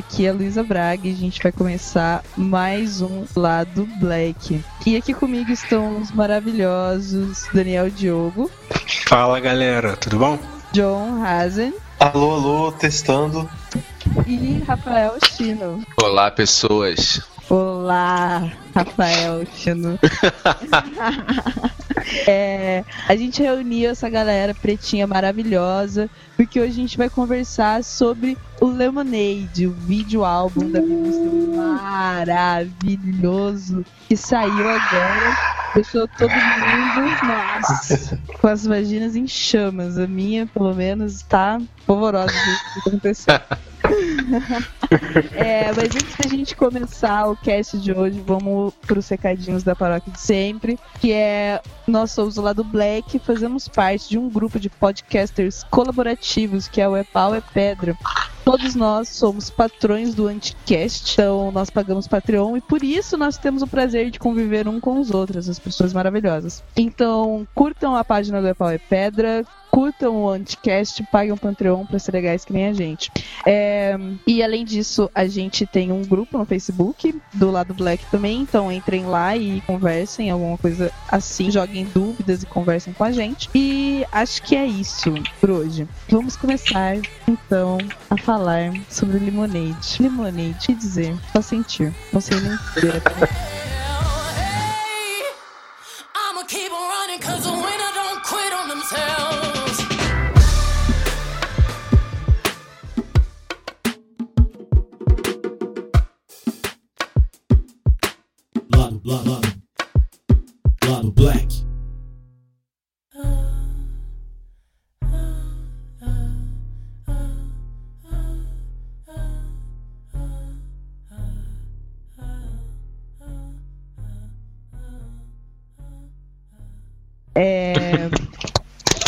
Aqui é a Luísa Braga e a gente vai começar mais um Lado Black. E aqui comigo estão os maravilhosos Daniel Diogo, Fala galera, tudo bom? John Hazen Alô, alô, testando. e Rafael Chino. Olá pessoas. Olá, Rafael Chino. É, a gente reuniu essa galera pretinha maravilhosa porque hoje a gente vai conversar sobre o Lemonade, o vídeo álbum da Beyoncé maravilhoso que saiu agora, deixou todo mundo, nossa, com as vaginas em chamas. A minha, pelo menos, tá polvorosa do que aconteceu. É, mas antes da gente começar o cast de hoje, vamos pros recadinhos da paróquia de sempre, que é nós somos lá do Black, fazemos parte de um grupo de podcasters colaborativos, que é o É Pau é Pedra. Todos nós somos patrões do Anticast, então nós pagamos Patreon e por isso nós temos o prazer de conviver um com os outros, as pessoas maravilhosas. Então, curtam a página do É é Pedra, curtam o Anticast, paguem o Patreon pra ser legais que nem a gente. É, e além disso, a gente tem um grupo no Facebook do lado Black também, então entrem lá e conversem, alguma coisa assim, joguem dúvidas e conversem com a gente. E acho que é isso por hoje. Vamos começar então a falar sobre. Lemonade, o que dizer? Só sentir. Não sei nem dizer.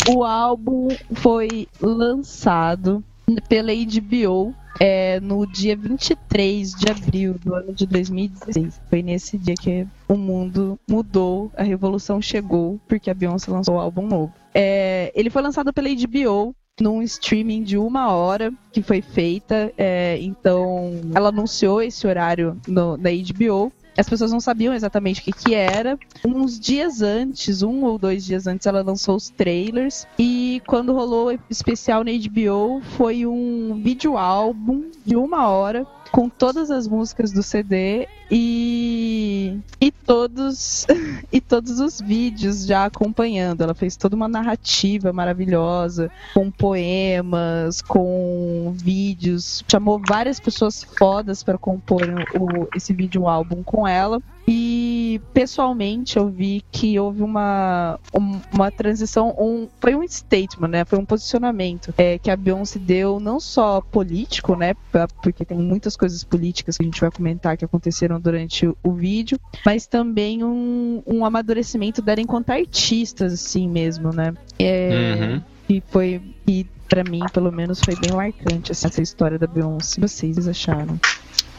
O álbum foi lançado pela HBO é, no dia 23 de abril do ano de 2016. Foi nesse dia que o mundo mudou, a revolução chegou, porque a Beyoncé lançou o álbum novo. É, ele foi lançado pela HBO num streaming de uma hora que foi feita. é, então, ela anunciou esse horário no- na HBO. As pessoas não sabiam exatamente o que, que era. Uns dias antes, um ou dois dias antes, ela lançou os trailers. E quando rolou o especial na HBO, foi um vídeo álbum de uma hora com todas as músicas do CD e e todos e todos os vídeos já acompanhando. Ela fez toda uma narrativa maravilhosa, com poemas, com vídeos, chamou várias pessoas fodas para compor o, esse vídeo álbum com ela. E pessoalmente eu vi que houve uma, um- uma transição, um, foi um statement, né? Foi um posicionamento é, que a Beyoncé deu não só político, né? pra- Porque tem muitas coisas políticas que a gente vai comentar que aconteceram durante o, o vídeo, mas também um, um amadurecimento dela enquanto artistas, assim mesmo, né? É, Uhum. que foi que pra mim, pelo menos, foi bem marcante assim, essa história da Beyoncé. Vocês acharam?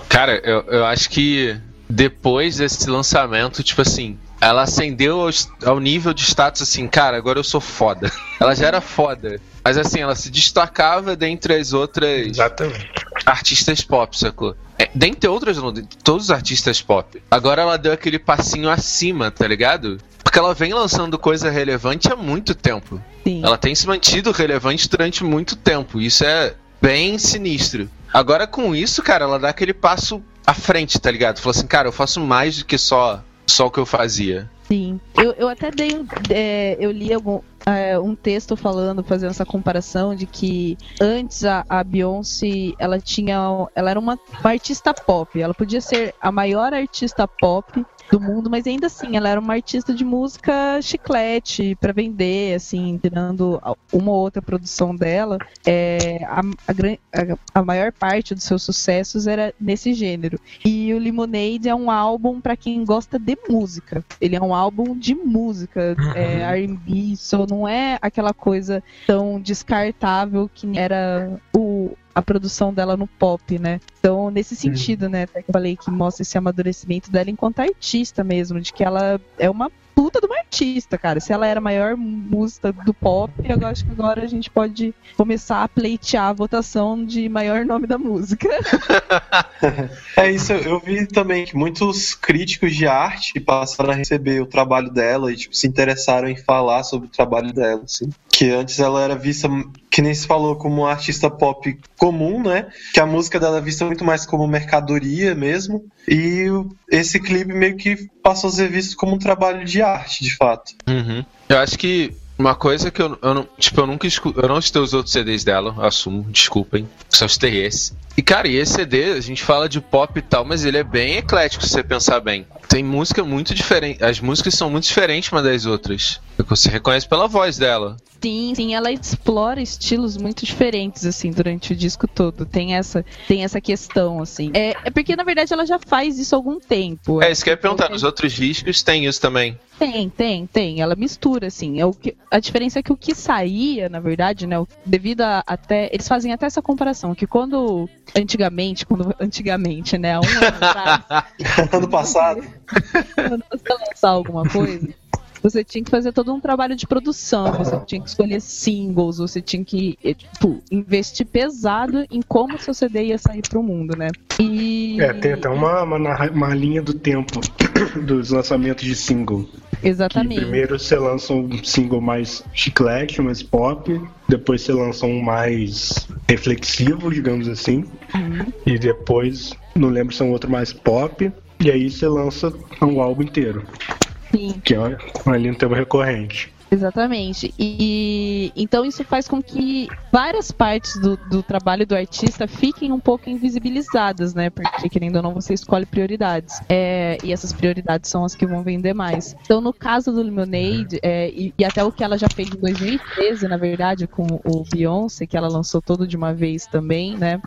Cara, eu, eu acho que depois desse lançamento, tipo assim, ela ascendeu ao, ao nível de status assim, cara, agora eu sou foda. Ela já era foda. Mas assim, ela se destacava dentre as outras Exatamente. artistas pop, sacou? É, dentre outras, não, todos os artistas pop. Agora ela deu aquele passinho acima, tá ligado? Porque ela vem lançando coisa relevante há muito tempo. Sim. Ela tem se mantido relevante durante muito tempo. Isso é bem sinistro. Agora com isso, cara, ela dá aquele passo à frente, tá ligado? Fala assim, cara, eu faço mais do que só, só o que eu fazia. Sim. Eu, eu até dei. um- é, eu li algum, é, um texto falando, fazendo essa comparação de que antes a, a Beyoncé ela tinha. Ela era uma, uma artista pop. Ela podia ser a maior artista pop do mundo, mas ainda assim ela era uma artista de música chiclete pra vender, assim, tirando uma ou outra produção dela. É, a, a, a- maior parte dos seus sucessos era nesse gênero. E o Lemonade é um álbum pra quem gosta de música. Ele é um álbum de música, é, R&B, só não é aquela coisa tão descartável que era o a produção dela no pop, né? Então, nesse sentido, né, até que eu falei que mostra esse amadurecimento dela enquanto artista mesmo, de que ela é uma puta de uma artista, cara. Se ela era a maior música do pop, eu acho que agora a gente pode começar a pleitear a votação de maior nome da música. É isso, eu vi também que muitos críticos de arte passaram a receber o trabalho dela e tipo, se interessaram em falar sobre o trabalho dela, assim. Que antes ela era vista, que nem se falou, como uma artista pop comum, né? Que a música dela é vista muito mais como mercadoria mesmo. E esse clipe meio que passou a ser visto como um trabalho de arte, de fato. Uhum. Eu acho que uma coisa que eu, eu não. Tipo, eu nunca escu- Eu não escutei os outros CDs dela, assumo, desculpem. Só escutei esse. E, cara, e esse CD, a gente fala de pop e tal, mas ele é bem eclético se você pensar bem. Tem música muito diferente. As músicas são muito diferentes uma das outras. Você reconhece pela voz dela. Sim, sim, ela explora estilos muito diferentes, assim, durante o disco todo. Tem essa, tem essa questão, assim. É, é porque, na verdade, ela já faz isso há algum tempo. É, isso que eu ia perguntar. Nos outros discos tem isso também. Tem, tem, tem. Ela mistura, assim. É o que, a diferença é que o que saía, na verdade, né? o- Devido a até. Eles fazem até essa comparação, que quando. Antigamente, quando. Antigamente, né? Um ano atrás, ano passado. quando você lançar alguma coisa, você tinha que fazer todo um trabalho de produção, você tinha que escolher singles, você tinha que, eh, tipo, investir pesado em como seu CD ia sair pro mundo, né? E. É, tem até uma, uma, uma linha do tempo dos lançamentos de single. Que Exatamente. primeiro você lança um single mais chiclete, mais pop, depois você lança um mais reflexivo, digamos assim, Uhum. e depois, não lembro se é um outro mais pop, e aí você lança um álbum inteiro, Sim. que é linha do tempo recorrente. Exatamente. E então isso faz com que várias partes do, do trabalho do artista fiquem um pouco invisibilizadas, né? Porque, querendo ou não, você escolhe prioridades. É, e essas prioridades são as que vão vender mais. Então, no caso do Lemonade, é, e, e até o que ela já fez em 2013, na verdade, com o Beyoncé, que ela lançou todo de uma vez também, né?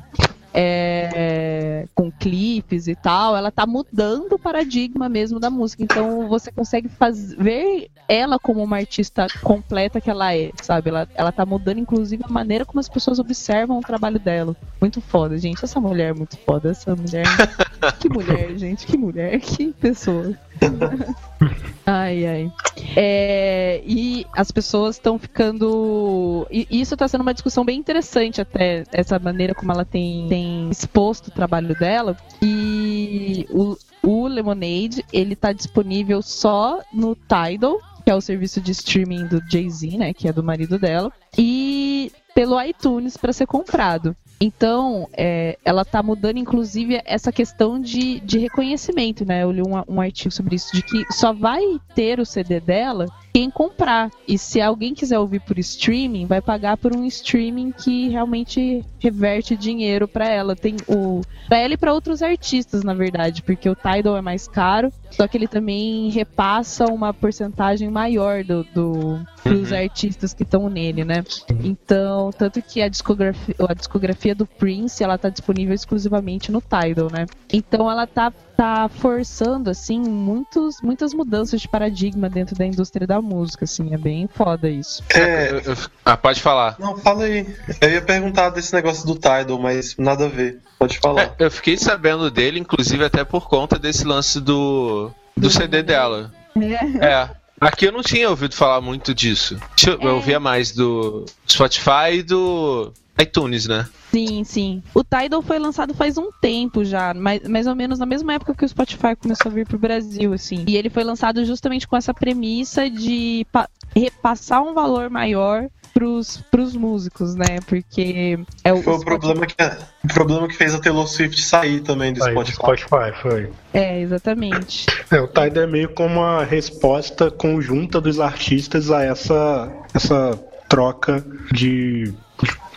É, com clipes e tal, ela tá mudando o paradigma mesmo da música. Então você consegue faz, ver ela como uma artista completa que ela é, sabe? Ela, ela tá mudando, inclusive, a maneira como as pessoas observam o trabalho dela. Muito foda, gente. Essa mulher é muito foda. Essa mulher. que mulher, gente. Que mulher. Que pessoa. Ai, ai. É, e as pessoas estão ficando. E isso está sendo uma discussão bem interessante, até, essa maneira como ela tem, tem exposto o trabalho dela. E o, o Lemonade, ele tá disponível só no Tidal, que é o serviço de streaming do Jay-Z, né? Que é do marido dela. E pelo iTunes para ser comprado. Então, é, ela tá mudando, inclusive, essa questão de, de reconhecimento, né? Eu li um, um artigo sobre isso, de que só vai ter o CD dela quem comprar. E se alguém quiser ouvir por streaming, vai pagar por um streaming que realmente reverte dinheiro para ela. Tem o para ela e para outros artistas, na verdade, porque o Tidal é mais caro, só que ele também repassa uma porcentagem maior do, do dos artistas que estão nele, né? Então, tanto que a discografia, a discografia do Prince, ela tá disponível exclusivamente no Tidal, né? Então ela tá tá forçando assim muitos muitas mudanças de paradigma dentro da indústria da música, assim, é bem foda isso. É, Eu- eu- ah, pode falar. não, fala aí. Eu ia perguntar desse negócio do Tidal, mas nada a ver. Pode falar. É, eu fiquei sabendo dele, inclusive até por conta desse lance do, do CD dela. É. É. Aqui eu não tinha ouvido falar muito disso. Eu, eu É. ouvia mais do Spotify e do iTunes, né? Sim, sim. O Tidal foi lançado faz um tempo já, mais, mais ou menos na mesma época que o Spotify começou a vir pro Brasil, assim. E ele foi lançado justamente com essa premissa de pa- repassar um valor maior pros, pros músicos, né? Porque é o, Foi o Spotify- problema que, o problema que fez a Taylor Swift sair também do Aí, do Spotify. Spotify, foi. É, exatamente. É, o Tidal é meio como uma resposta conjunta dos artistas a essa, essa troca de.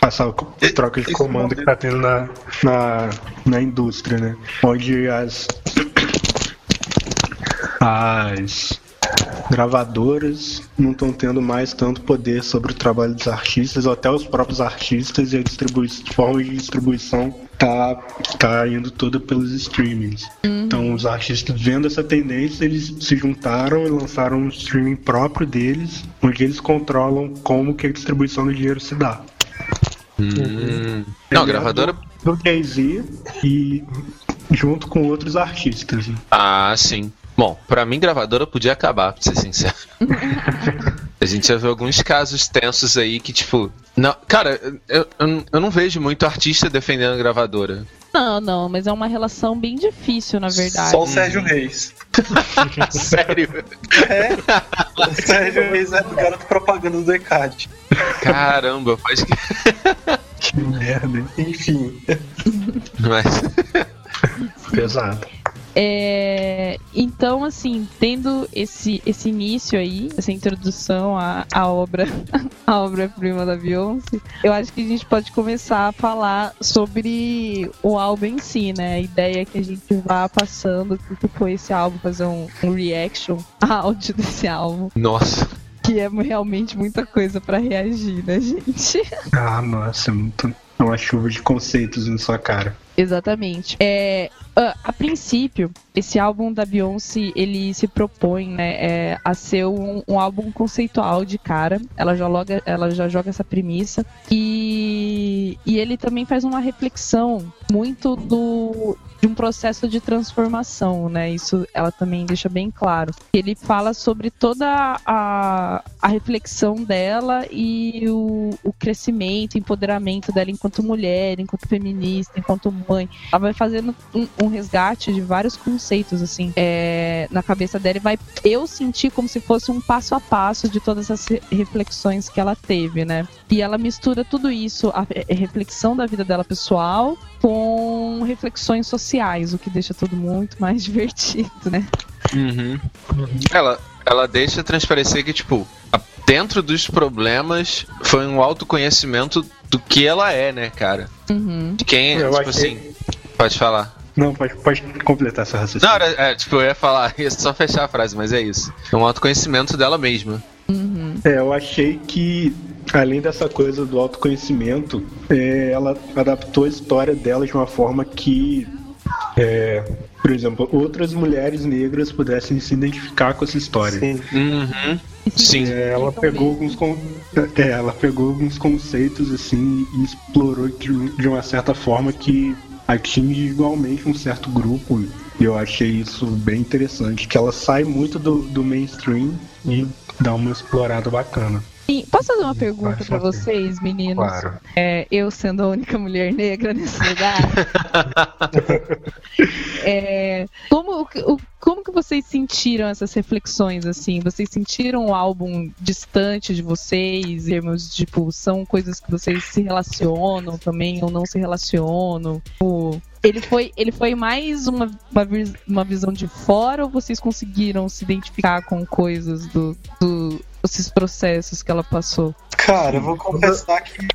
Passar troca de comando que modelo- tá tendo na, na, na indústria, né? Onde as. As gravadoras não estão tendo mais tanto poder sobre o trabalho dos artistas, ou até os próprios artistas e a distribui forma de distribuição tá, tá indo toda pelos streamings. Então os artistas vendo essa tendência, eles se juntaram e lançaram um streaming próprio deles, onde eles controlam como que a distribuição do dinheiro se dá. Hum. Não, gravadora. Do, do Jay-Z e junto com outros artistas. Ah, sim. Bom, pra mim, gravadora podia acabar, pra ser sincero. A gente já viu alguns casos tensos aí que, tipo. Não, cara, eu, eu, eu não vejo muito artista defendendo a gravadora. Não, não, mas é uma relação bem difícil, na verdade. Só o Sérgio Reis. Sério? É. O Sérgio Reis é o garoto propaganda do ECAD. Caramba, pode que. Que merda? Enfim. Mas. Pesado. É, então, assim, tendo esse, esse início aí, essa introdução à, à obra, à obra-prima da Beyoncé, eu acho que a gente pode começar a falar sobre o álbum em si, né? A ideia é que a gente vá passando o que foi esse álbum, fazer um, um reaction áudio desse álbum, Nossa. que é realmente muita coisa pra reagir, né, gente? Ah, nossa, é muito. É uma chuva de conceitos na sua cara. Exatamente. É, a, a princípio, esse álbum da Beyoncé, ele se propõe né, é, a ser um, um álbum conceitual de cara. Ela já, loga, ela já joga essa premissa. E, e ele também faz uma reflexão muito do de um processo de transformação, né? Isso ela também deixa bem claro. Ele fala sobre toda a, a reflexão dela e o, o crescimento, empoderamento dela enquanto mulher, enquanto feminista, enquanto mãe. Ela vai fazendo um, um resgate de vários conceitos, assim, é, na cabeça dela e vai eu senti como se fosse um passo a passo de todas essas re- reflexões que ela teve, né? E ela mistura tudo isso, a, a reflexão da vida dela pessoal com reflexões sociais, o que deixa tudo muito mais divertido, né? Uhum. Ela, ela deixa transparecer que, tipo, dentro dos problemas foi um autoconhecimento do que ela é, né, cara? Uhum. De quem, Eu tipo achei- assim. Pode falar. Não, pode, pode completar essa raciocínio. Não, era, é, tipo, eu ia falar, ia só fechar a frase, mas é isso. É um autoconhecimento dela mesma. Uhum. É, eu achei que, além dessa coisa do autoconhecimento, é, ela adaptou a história dela de uma forma que, é, por exemplo, outras mulheres negras pudessem se identificar com essa história. Sim. Uhum. Sim. É, ela pegou alguns con- é, ela pegou alguns conceitos assim e explorou de, de uma certa forma que atinge igualmente um certo grupo e eu achei isso bem interessante que ela sai muito do, do mainstream e dá uma explorada bacana E posso fazer uma pergunta uma vocês, meninos? claro É, eu sendo a única mulher negra nesse lugar. É, como, como que vocês sentiram essas reflexões, assim? Vocês sentiram o álbum distante de vocês? Em termos, tipo, são coisas que vocês se relacionam também ou não se relacionam? Tipo, ele foi, ele foi mais uma, uma, uma visão de fora ou vocês conseguiram se identificar com coisas do, do esses processos que ela passou? Cara, eu vou confessar que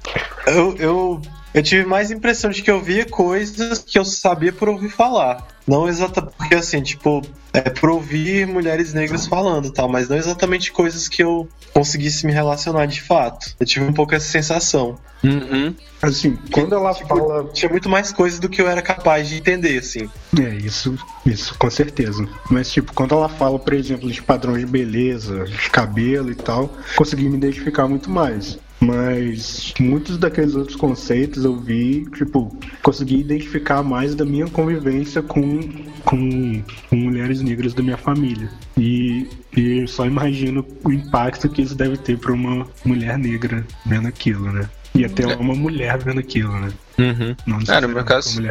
eu, eu, eu tive mais impressão de que eu via coisas que eu sabia por ouvir falar. Não exatamente, porque assim, tipo, é por ouvir mulheres negras falando e tal, mas não exatamente coisas que eu conseguisse me relacionar de fato. Eu tive um pouco essa sensação. Uhum. assim quando ela Tipo, fala Tinha muito mais coisas do que eu era capaz de entender, assim. É, isso, isso com certeza. Mas, tipo, quando ela fala, por exemplo, de padrões de beleza, de cabelo e tal, consegui me identificar muito mais. Mas muitos daqueles outros conceitos eu vi, tipo, consegui identificar mais da minha convivência com, com, com mulheres negras da minha família. E E eu só imagino o impacto que isso deve ter pra uma mulher negra vendo aquilo, né? E até uma mulher vendo aquilo, né? Uhum. Não É, no meu caso-.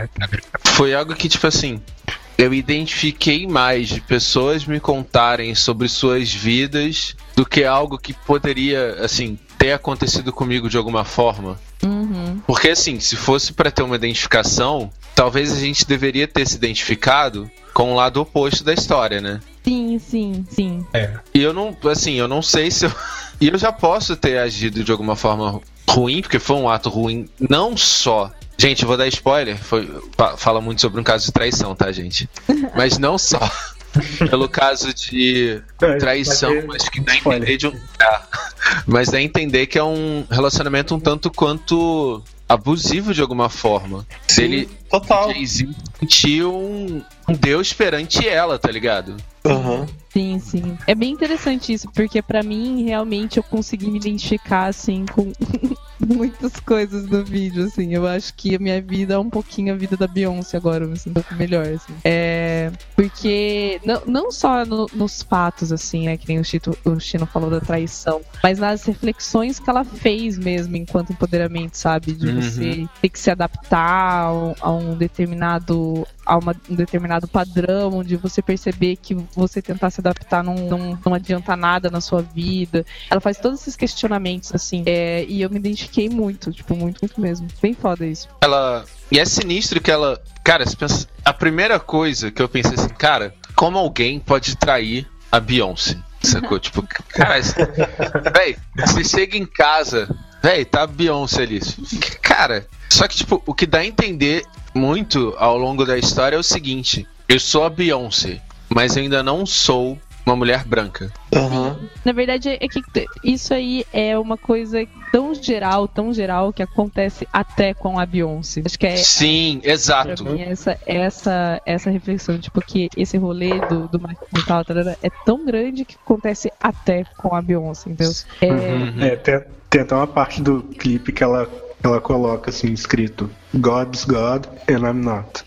Foi algo que, tipo assim, eu identifiquei mais de pessoas me contarem sobre suas vidas do que algo que poderia, assim, ter acontecido comigo de alguma forma. Uhum. Porque, assim, se fosse pra ter uma identificação, talvez a gente deveria ter se identificado com o lado oposto da história, né? Sim, sim, sim. E eu não, assim, eu não sei se eu. E eu já posso ter agido de alguma forma ruim, porque foi um ato ruim, não só. Gente, eu vou dar spoiler, foi, fa- fala muito sobre um caso de traição, tá, gente? Mas não só pelo caso de É, traição, ter mas que dá a entender de um. É, mas dá a entender que é um relacionamento um tanto quanto abusivo de alguma forma. Se ele Total. Sentiu um, um deus perante ela, tá ligado? Aham. Sim, sim. É bem interessante isso, porque pra mim, realmente, eu consegui me identificar, assim, com muitas coisas do vídeo, assim. Eu acho que a minha vida é um pouquinho a vida da Beyoncé agora, eu me sinto melhor, assim. É... Porque, não, não só no- nos fatos, assim, né, que nem o, Chito, o Chino falou da traição, mas nas reflexões que ela fez mesmo enquanto empoderamento, sabe? De Uhum. você ter que se adaptar a um determinado a uma- um determinado padrão, de você perceber que você tentar se adaptar não, não, não adianta nada na sua vida. Ela faz todos esses questionamentos, assim, é, e eu me identifiquei muito, tipo, muito, muito mesmo. Bem foda isso. Ela. E é sinistro que ela. Cara, pensa... a primeira coisa que eu pensei assim, cara, como alguém pode trair a Beyoncé? Sacou? tipo, cara, esse- véi, você chega em casa, véi, tá a Beyoncé ali. Cara, só que, tipo, o que dá a entender muito ao longo da história é o seguinte: eu sou a Beyoncé, mas eu ainda não sou uma mulher branca. Aham. Na verdade, é que isso aí é uma coisa tão geral, tão geral, que acontece até com a Beyoncé. Acho que é, Sim, Pra exato. mim, essa, essa, essa reflexão, tipo, que esse rolê do, do digital tarará, é tão grande que acontece até com a Beyoncé, entendeu? É, Uhum. É, tem, tem até uma parte do clipe que ela, ela coloca assim, escrito God's God and I'm not.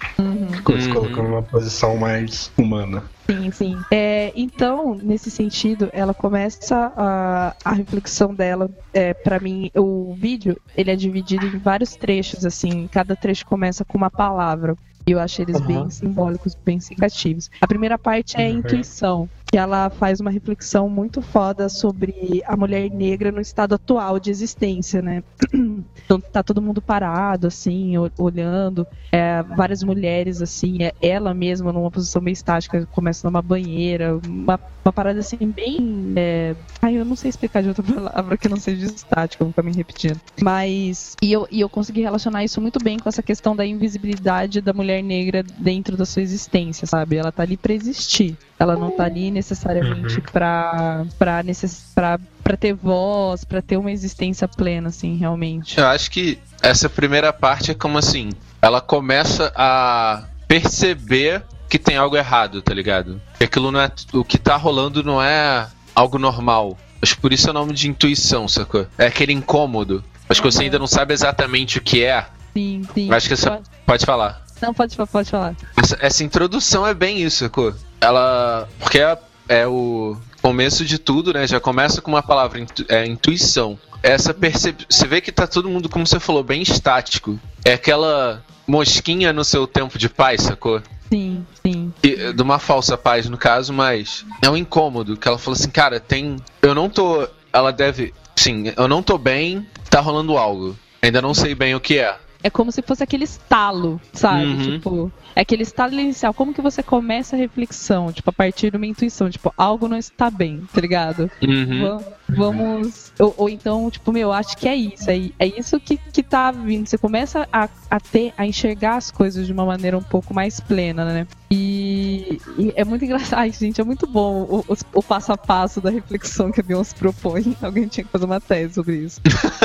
Ficou se Uhum. colocando numa posição mais humana. Sim, sim. É, então, nesse sentido, ela começa a, a reflexão dela. É, para mim, o vídeo ele é dividido em vários trechos, assim. Cada trecho começa com uma palavra. E eu acho eles bem Aham. simbólicos, bem significativos. A primeira parte é a Uhum. intuição, que ela faz uma reflexão muito foda sobre a mulher negra no estado atual de existência, né? Então tá todo mundo parado, assim, olhando é, várias mulheres, assim, é, ela mesma numa posição meio estática, começa numa banheira, uma, uma parada assim, bem. É... Ai, eu não sei explicar de outra palavra que não seja estática, vou ficar me repetindo. Mas. E eu, e eu consegui relacionar isso muito bem com essa questão da invisibilidade da mulher negra dentro da sua existência, sabe? Ela tá ali pra existir. Ela não tá ali necessariamente pra, pra, necess... pra, pra ter voz, pra ter uma existência plena, assim, realmente. Eu acho que essa primeira parte é como assim, ela começa a perceber que tem algo errado, tá ligado? Que aquilo não é. O que tá rolando não é algo normal. Acho que por isso é o nome de intuição, sacou? É aquele incômodo. Acho que você Uhum. ainda não sabe exatamente o que é. Sim, sim. Acho que essa. Pode falar. Não, pode, pode falar. Essa, essa introdução é bem isso, sacou? Ela. Porque é, é o começo de tudo, né? Já começa com uma palavra, intu, é, intuição. Essa percep... Você vê que tá todo mundo, como você falou, bem estático. É aquela mosquinha no seu tempo de paz, sacou? Sim, sim. E, de uma falsa paz, no caso, mas é um incômodo. Que ela falou assim, cara, tem. Eu não tô. Ela deve. Sim, eu não tô bem, tá rolando algo. Ainda não sei bem o que é. É como se fosse aquele estalo, sabe? Uhum. Tipo, é aquele estalo inicial. Como que você começa a reflexão? Tipo, a partir de uma intuição. Tipo, algo não está bem, tá ligado? Uhum. Va- Vamos. Ou, ou então, tipo, meu, acho que é isso. É, é isso que, que tá vindo. Você começa a, a ter, a enxergar as coisas de uma maneira um pouco mais plena, né? E, e é muito engraçado. Ai, gente, é muito bom o, o, o passo a passo da reflexão que a Beyoncé propõe. Alguém tinha que fazer uma tese sobre isso.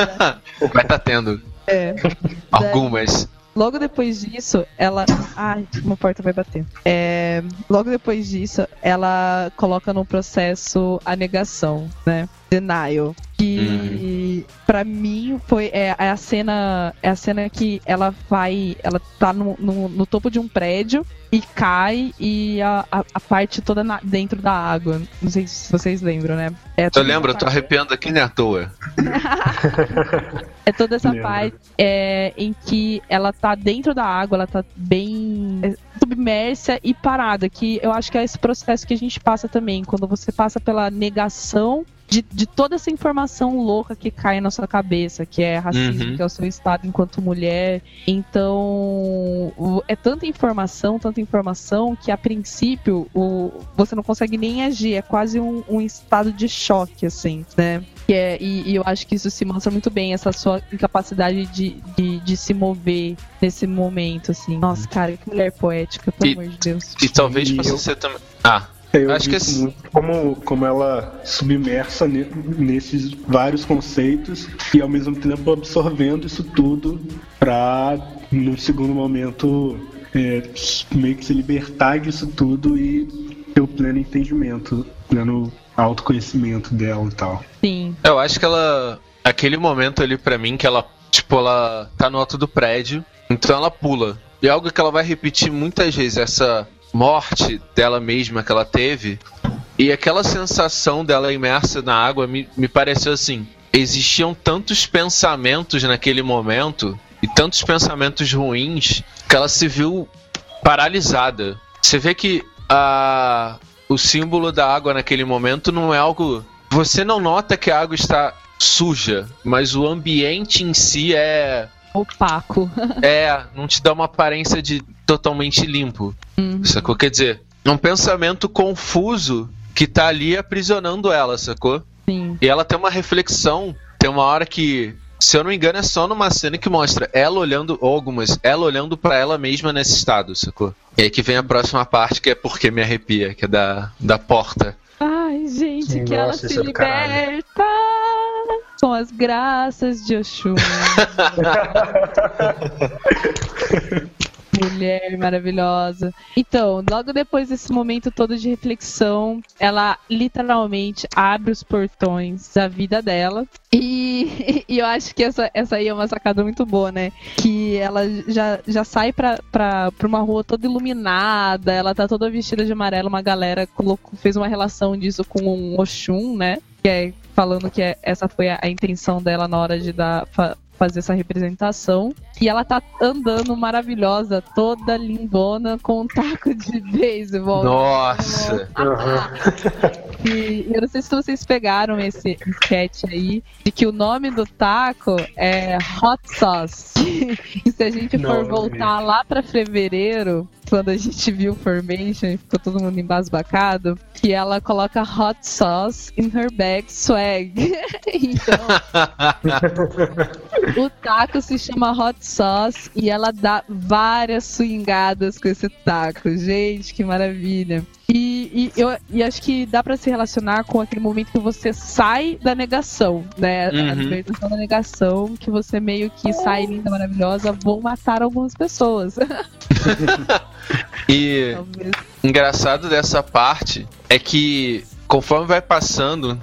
Vai tá tendo É. algumas. Logo depois disso, ela. Ai, uma porta vai bater. É, Logo depois disso, ela coloca no processo a negação, né? Denial. Que pra mim foi é, é a cena é a cena que ela vai ela tá no, no, no topo de um prédio e cai e a, a, a parte toda na- dentro da água não sei se vocês lembram né é Eu lembro, eu tô arrepiando aqui nem à toa. é toda essa Lembro. parte é, em que ela tá dentro da água ela tá bem submersa e parada que eu acho que é esse processo que a gente passa também quando você passa pela negação de, de toda essa informação louca que cai na sua cabeça, que é racismo, Uhum. que é o seu estado enquanto mulher. Então, é tanta informação, tanta informação, que a princípio o, você não consegue nem agir. É quase um, um estado de choque, assim, né? Que é, e, e eu acho que isso se mostra muito bem, essa sua incapacidade de, de, de se mover nesse momento, assim. Nossa, cara, que mulher poética, pelo E- amor de Deus. E talvez E eu- ser também. Ah, Eu Acho que esse- muito como, como ela submersa ne- nesses vários conceitos e ao mesmo tempo absorvendo isso tudo pra, no segundo momento, é, meio que se libertar disso tudo e ter o pleno entendimento, pleno autoconhecimento dela e tal. Sim, eu acho que ela. Aquele momento ali pra mim que ela, tipo, ela tá no alto do prédio, então ela pula. E é algo que ela vai repetir muitas vezes, essa morte dela mesma que ela teve. E aquela sensação dela imersa na água me, me pareceu assim. Existiam tantos pensamentos naquele momento, e tantos pensamentos ruins, que ela se viu paralisada. Você vê que a, o símbolo da água naquele momento não é algo. Você não nota que a água está suja, mas o ambiente em si é. opaco. É, não te dá uma aparência de totalmente limpo. Uhum. Sacou? Quer dizer, é um pensamento confuso que tá ali aprisionando ela, sacou? Sim. E ela tem uma reflexão, tem uma hora que, se eu não me engano, é só numa cena que mostra ela olhando, ou algumas, ela olhando pra ela mesma nesse estado, sacou? E aí que vem a próxima parte, que é porque me arrepia, que é da, da porta. Ai, gente, Sim, que ela se é liberta com as graças de Oxum. Mulher maravilhosa. Então, logo depois desse momento todo de reflexão, ela literalmente abre os portões da vida dela. E, e eu acho que essa, essa aí é uma sacada muito boa, né? Que ela já, já sai pra, pra, pra uma rua toda iluminada, ela tá toda vestida de amarelo, uma galera colocou, fez uma relação disso com um Oxum, né? Que é falando que é- essa foi a, intenção dela na hora de dar, fazer essa representação. E ela tá andando maravilhosa, toda lindona, com um taco de beisebol. Nossa! E eu não sei se vocês pegaram esse sketch aí, de que o nome do taco é Hot Sauce. e se a gente Não, for voltar lá pra fevereiro, quando a gente viu Formation e ficou todo mundo embasbacado, que ela coloca Hot Sauce in her bag swag. então, o taco se chama Hot Sauce e ela dá várias swingadas com esse taco. Gente, que maravilha. E, e eu e acho que dá pra se relacionar com aquele momento que você sai da negação, né? A Uhum. libertação da negação, que você meio que sai linda, maravilhosa, vou matar algumas pessoas. E Talvez. engraçado dessa parte é que conforme vai passando,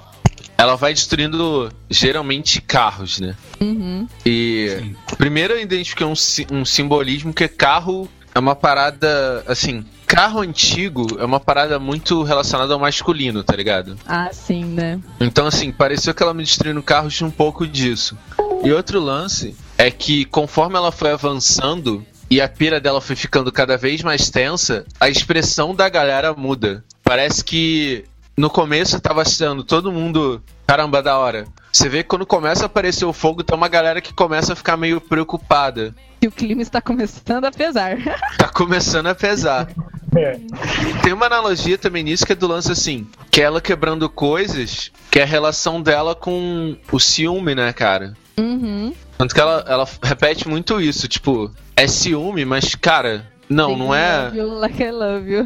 ela vai destruindo geralmente carros, né? Uhum. E primeiro eu identifiquei um, um simbolismo que carro é uma parada assim. Carro antigo é uma parada muito relacionada ao masculino, tá ligado? Ah, sim, né? Então, assim, pareceu que ela me destruindo carros tinha um pouco disso. E outro lance é que conforme ela foi avançando e a pira dela foi ficando cada vez mais tensa, a expressão da galera muda. Parece que no começo tava sendo todo mundo. Caramba, da hora. Você vê que quando começa a aparecer o fogo, tem uma galera que começa a ficar meio preocupada. Que o clima está começando a pesar. Tá começando a pesar. É. Tem uma analogia também nisso que é do lance assim, que é ela quebrando coisas, que é a relação dela com o ciúme, né, cara? Uhum. Tanto que ela, ela repete muito isso, tipo, é ciúme, mas, cara, não, não é. Love you like I love you.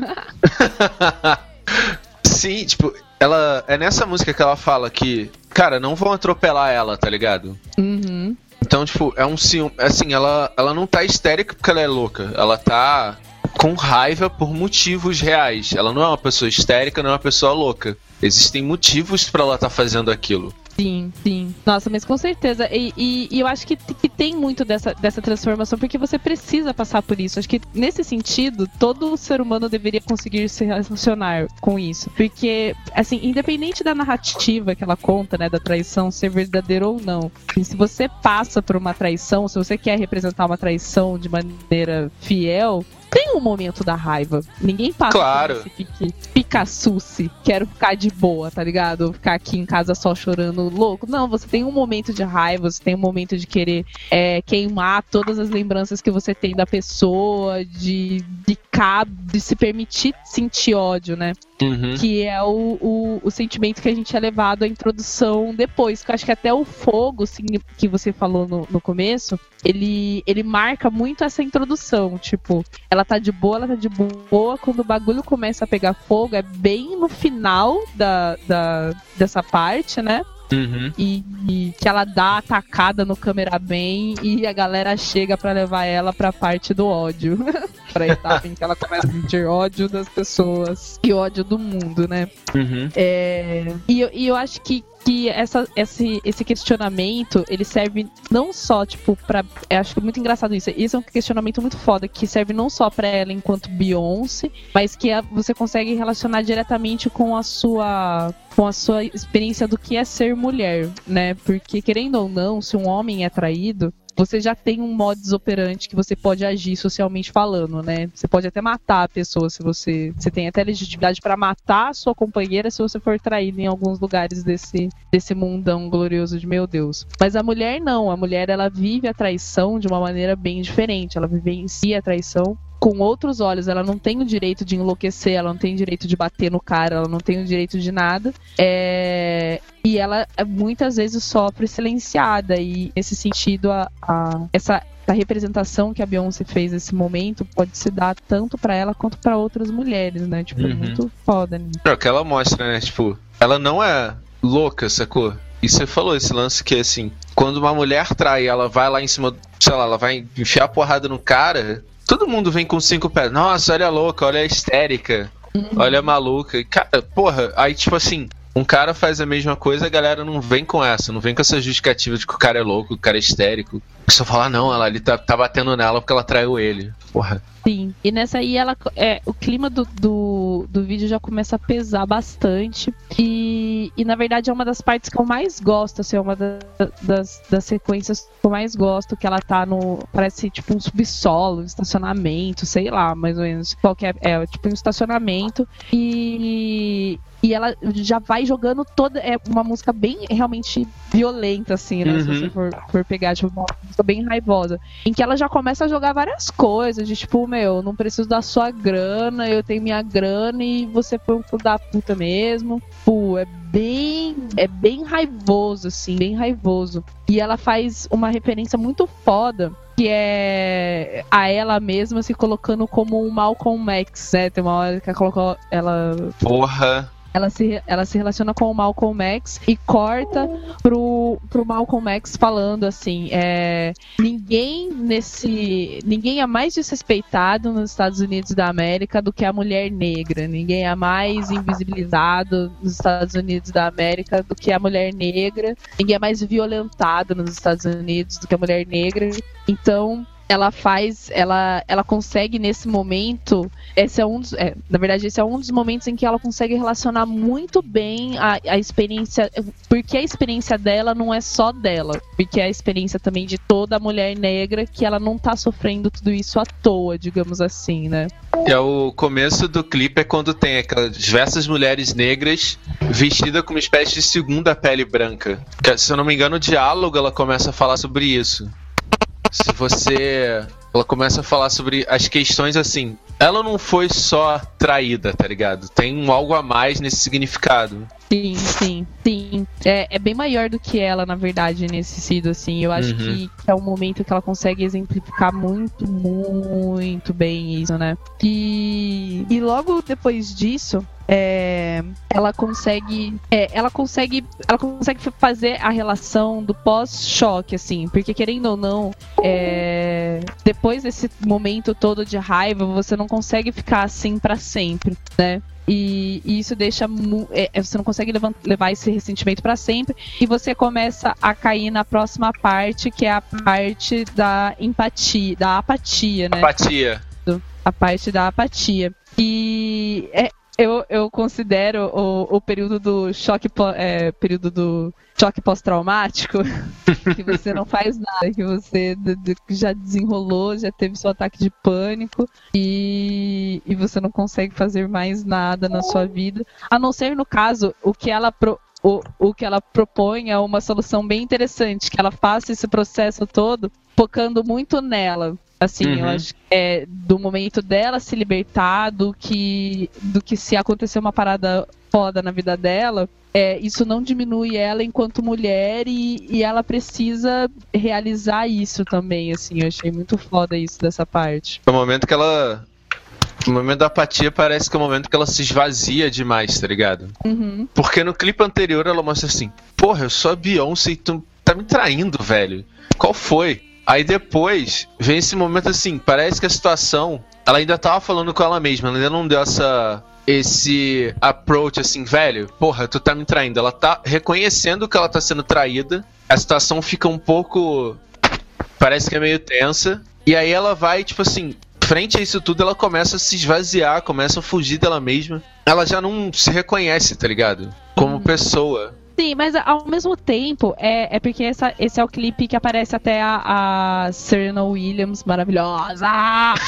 Sim, tipo, ela. É nessa música que ela fala que, cara, não vão atropelar ela, tá ligado? Uhum. Então, tipo, é um ciúme. Assim, ela, ela não tá histérica porque ela é louca. Ela tá com raiva por motivos reais. Ela não é uma pessoa histérica, não é uma pessoa louca. Existem motivos pra ela estar fazendo aquilo. Sim, sim. Nossa, mas com certeza. E, e- e eu acho que, que tem muito dessa, dessa transformação, porque você precisa passar por isso. Acho que nesse sentido, todo ser humano deveria conseguir se relacionar com isso. Porque, assim, independente da narrativa que ela conta, né, da traição ser verdadeira ou não, se você passa por uma traição, se você quer representar uma traição de maneira fiel. Tem um momento da raiva. Ninguém passa Claro. por esse pique, fica suci, quero ficar de boa, tá ligado? Ficar aqui em casa só chorando louco. Não, você tem um momento de raiva, você tem um momento de querer é, queimar todas as lembranças que você tem da pessoa, de, de, cab- de se permitir sentir ódio, né? Uhum. Que é o, o, o sentimento que a gente é levado à introdução depois. Que eu acho que até o fogo, assim, que você falou no, no começo, ele, ele marca muito essa introdução. Tipo, ela tá de boa, ela tá de boa. Quando o bagulho começa a pegar fogo, é bem no final da, da, dessa parte, né? Uhum. E, e que ela dá a atacada no cameraman e a galera chega pra levar ela pra parte do ódio. pra etapa em que ela começa a sentir ódio das pessoas e ódio do mundo, né? Uhum. É, e, e eu acho que, que essa, esse, esse questionamento, ele serve não só, tipo. Eu acho que é muito engraçado isso. Isso é um questionamento muito foda, que serve não só pra ela enquanto Beyoncé, mas que a- você consegue relacionar diretamente com a sua. Com a sua experiência do que é ser mulher, né? Porque, querendo ou não, se um homem é traído, você já tem um modus operandi que você pode agir socialmente falando, né? Você pode até matar a pessoa se você. Você tem até legitimidade pra matar a sua companheira se você for traído em alguns lugares desse, desse mundão glorioso de meu Deus. Mas a mulher não. A mulher ela vive a traição de uma maneira bem diferente. Ela vivencia a traição com outros olhos. Ela não tem o direito de enlouquecer, ela não tem o direito de bater no cara, ela não tem o direito de nada. É, E ela é, muitas vezes sofre silenciada. E nesse sentido, a, a- essa a representação que a Beyoncé fez nesse momento pode se dar tanto pra ela quanto pra outras mulheres, né? Tipo, é Uhum. muito foda. Né? É o que ela mostra, né? Tipo, ela não é louca, sacou? E você falou esse lance que, assim, quando uma mulher trai, ela vai lá em cima, sei lá, ela vai enfiar a porrada no cara, todo mundo vem com cinco pés. Nossa, olha a louca, olha a histérica, olha a maluca. Cara, porra, aí, tipo assim, um cara faz a mesma coisa, a galera não vem com essa, não vem com essa justificativa de que o cara é louco, o cara é histérico. Só fala, não, ela ali tá, tá batendo nela porque ela traiu ele. Porra. Sim. E nessa aí ela é, o clima do, do, do vídeo já começa a pesar bastante. E, e na verdade é uma das partes que eu mais gosto, assim, é uma da- das, das sequências que eu mais gosto, que ela tá no. Parece tipo um subsolo, um estacionamento, sei lá, mais ou menos. Qualquer. É, tipo um estacionamento. E. E ela já vai jogando toda. É uma música bem realmente violenta, assim, né? Se Uhum. você for, for pegar, tipo, uma música bem raivosa. Em que ela já começa a jogar várias coisas, de tipo, meu, não preciso da sua grana, eu tenho minha grana e você foi um filho da puta mesmo. Pô, é bem. É bem raivoso, assim, bem raivoso. E ela faz uma referência muito foda. Que é a ela mesma se colocando como um Malcolm X, né? Tem uma hora que ela colocou. Ela Porra. Ela se, ela se relaciona com o Malcolm X e corta pro, pro Malcolm X falando assim: é, ninguém nesse. Ninguém é mais desrespeitado nos Estados Unidos da América do que a mulher negra. Ninguém é mais invisibilizado nos Estados Unidos da América do que a mulher negra. Ninguém é mais violentado nos Estados Unidos do que a mulher negra. Então. Ela faz, ela, ela consegue nesse momento esse é um dos, é, na verdade, esse é um dos momentos em que ela consegue relacionar muito bem a, a experiência. Porque a experiência dela não é só dela. Porque é a experiência também de toda mulher negra que ela não tá sofrendo tudo isso à toa, digamos assim, né? É o começo do clipe é quando tem aquelas diversas mulheres negras vestidas com uma espécie de segunda pele branca. Se eu não me engano, o diálogo ela começa a falar sobre isso. Se você. Ela começa a falar sobre as questões assim. Ela não foi só traída, tá ligado? Tem algo a mais nesse significado. Sim, sim, sim. É, é bem maior do que ela, na verdade, nesse sentido, assim. Eu acho Uhum. que é um momento que ela consegue exemplificar muito, muito bem isso, né? E, e logo depois disso, é, ela consegue é, ela consegue ela consegue fazer a relação do pós-choque assim porque querendo ou não é, depois desse momento todo de raiva você não consegue ficar assim pra sempre né E, e isso deixa. é, é, você não consegue levan- levar esse ressentimento pra sempre. E você começa a cair na próxima parte, que é a parte da empatia, da apatia, né? Apatia. a parte da apatia. E é, eu, eu considero o, o período do choque, é, período do choque pós-traumático, que você não faz nada, que você já desenrolou, já teve seu ataque de pânico e, e você não consegue fazer mais nada na sua vida, a não ser no caso o que ela pro- o, o que ela propõe é uma solução bem interessante, que ela faça esse processo todo focando muito nela. Assim, eu Uhum. acho que é do momento dela se libertar, do que, do que se acontecer uma parada foda na vida dela, é, isso não diminui ela enquanto mulher e, e ela precisa realizar isso também, assim, eu achei muito foda isso dessa parte. É o momento que ela. O momento da apatia parece que é o momento que ela se esvazia demais, tá ligado? Uhum. Porque no clipe anterior ela mostra assim: Porra, eu sou a Beyoncé e tu tá me traindo, velho. Qual foi? Aí depois vem esse momento assim: parece que a situação. Ela ainda tava falando com ela mesma, ela ainda não deu essa. Esse approach assim, velho, porra, tu tá me traindo. Ela tá reconhecendo que ela tá sendo traída. A situação fica um pouco. Parece que é meio tensa. E aí ela vai, tipo assim, frente a isso tudo, ela começa a se esvaziar, começa a fugir dela mesma. Ela já não se reconhece, tá ligado? Como pessoa. Sim, mas ao mesmo tempo, é, é porque essa, esse é o clipe que aparece até a, a Serena Williams, maravilhosa,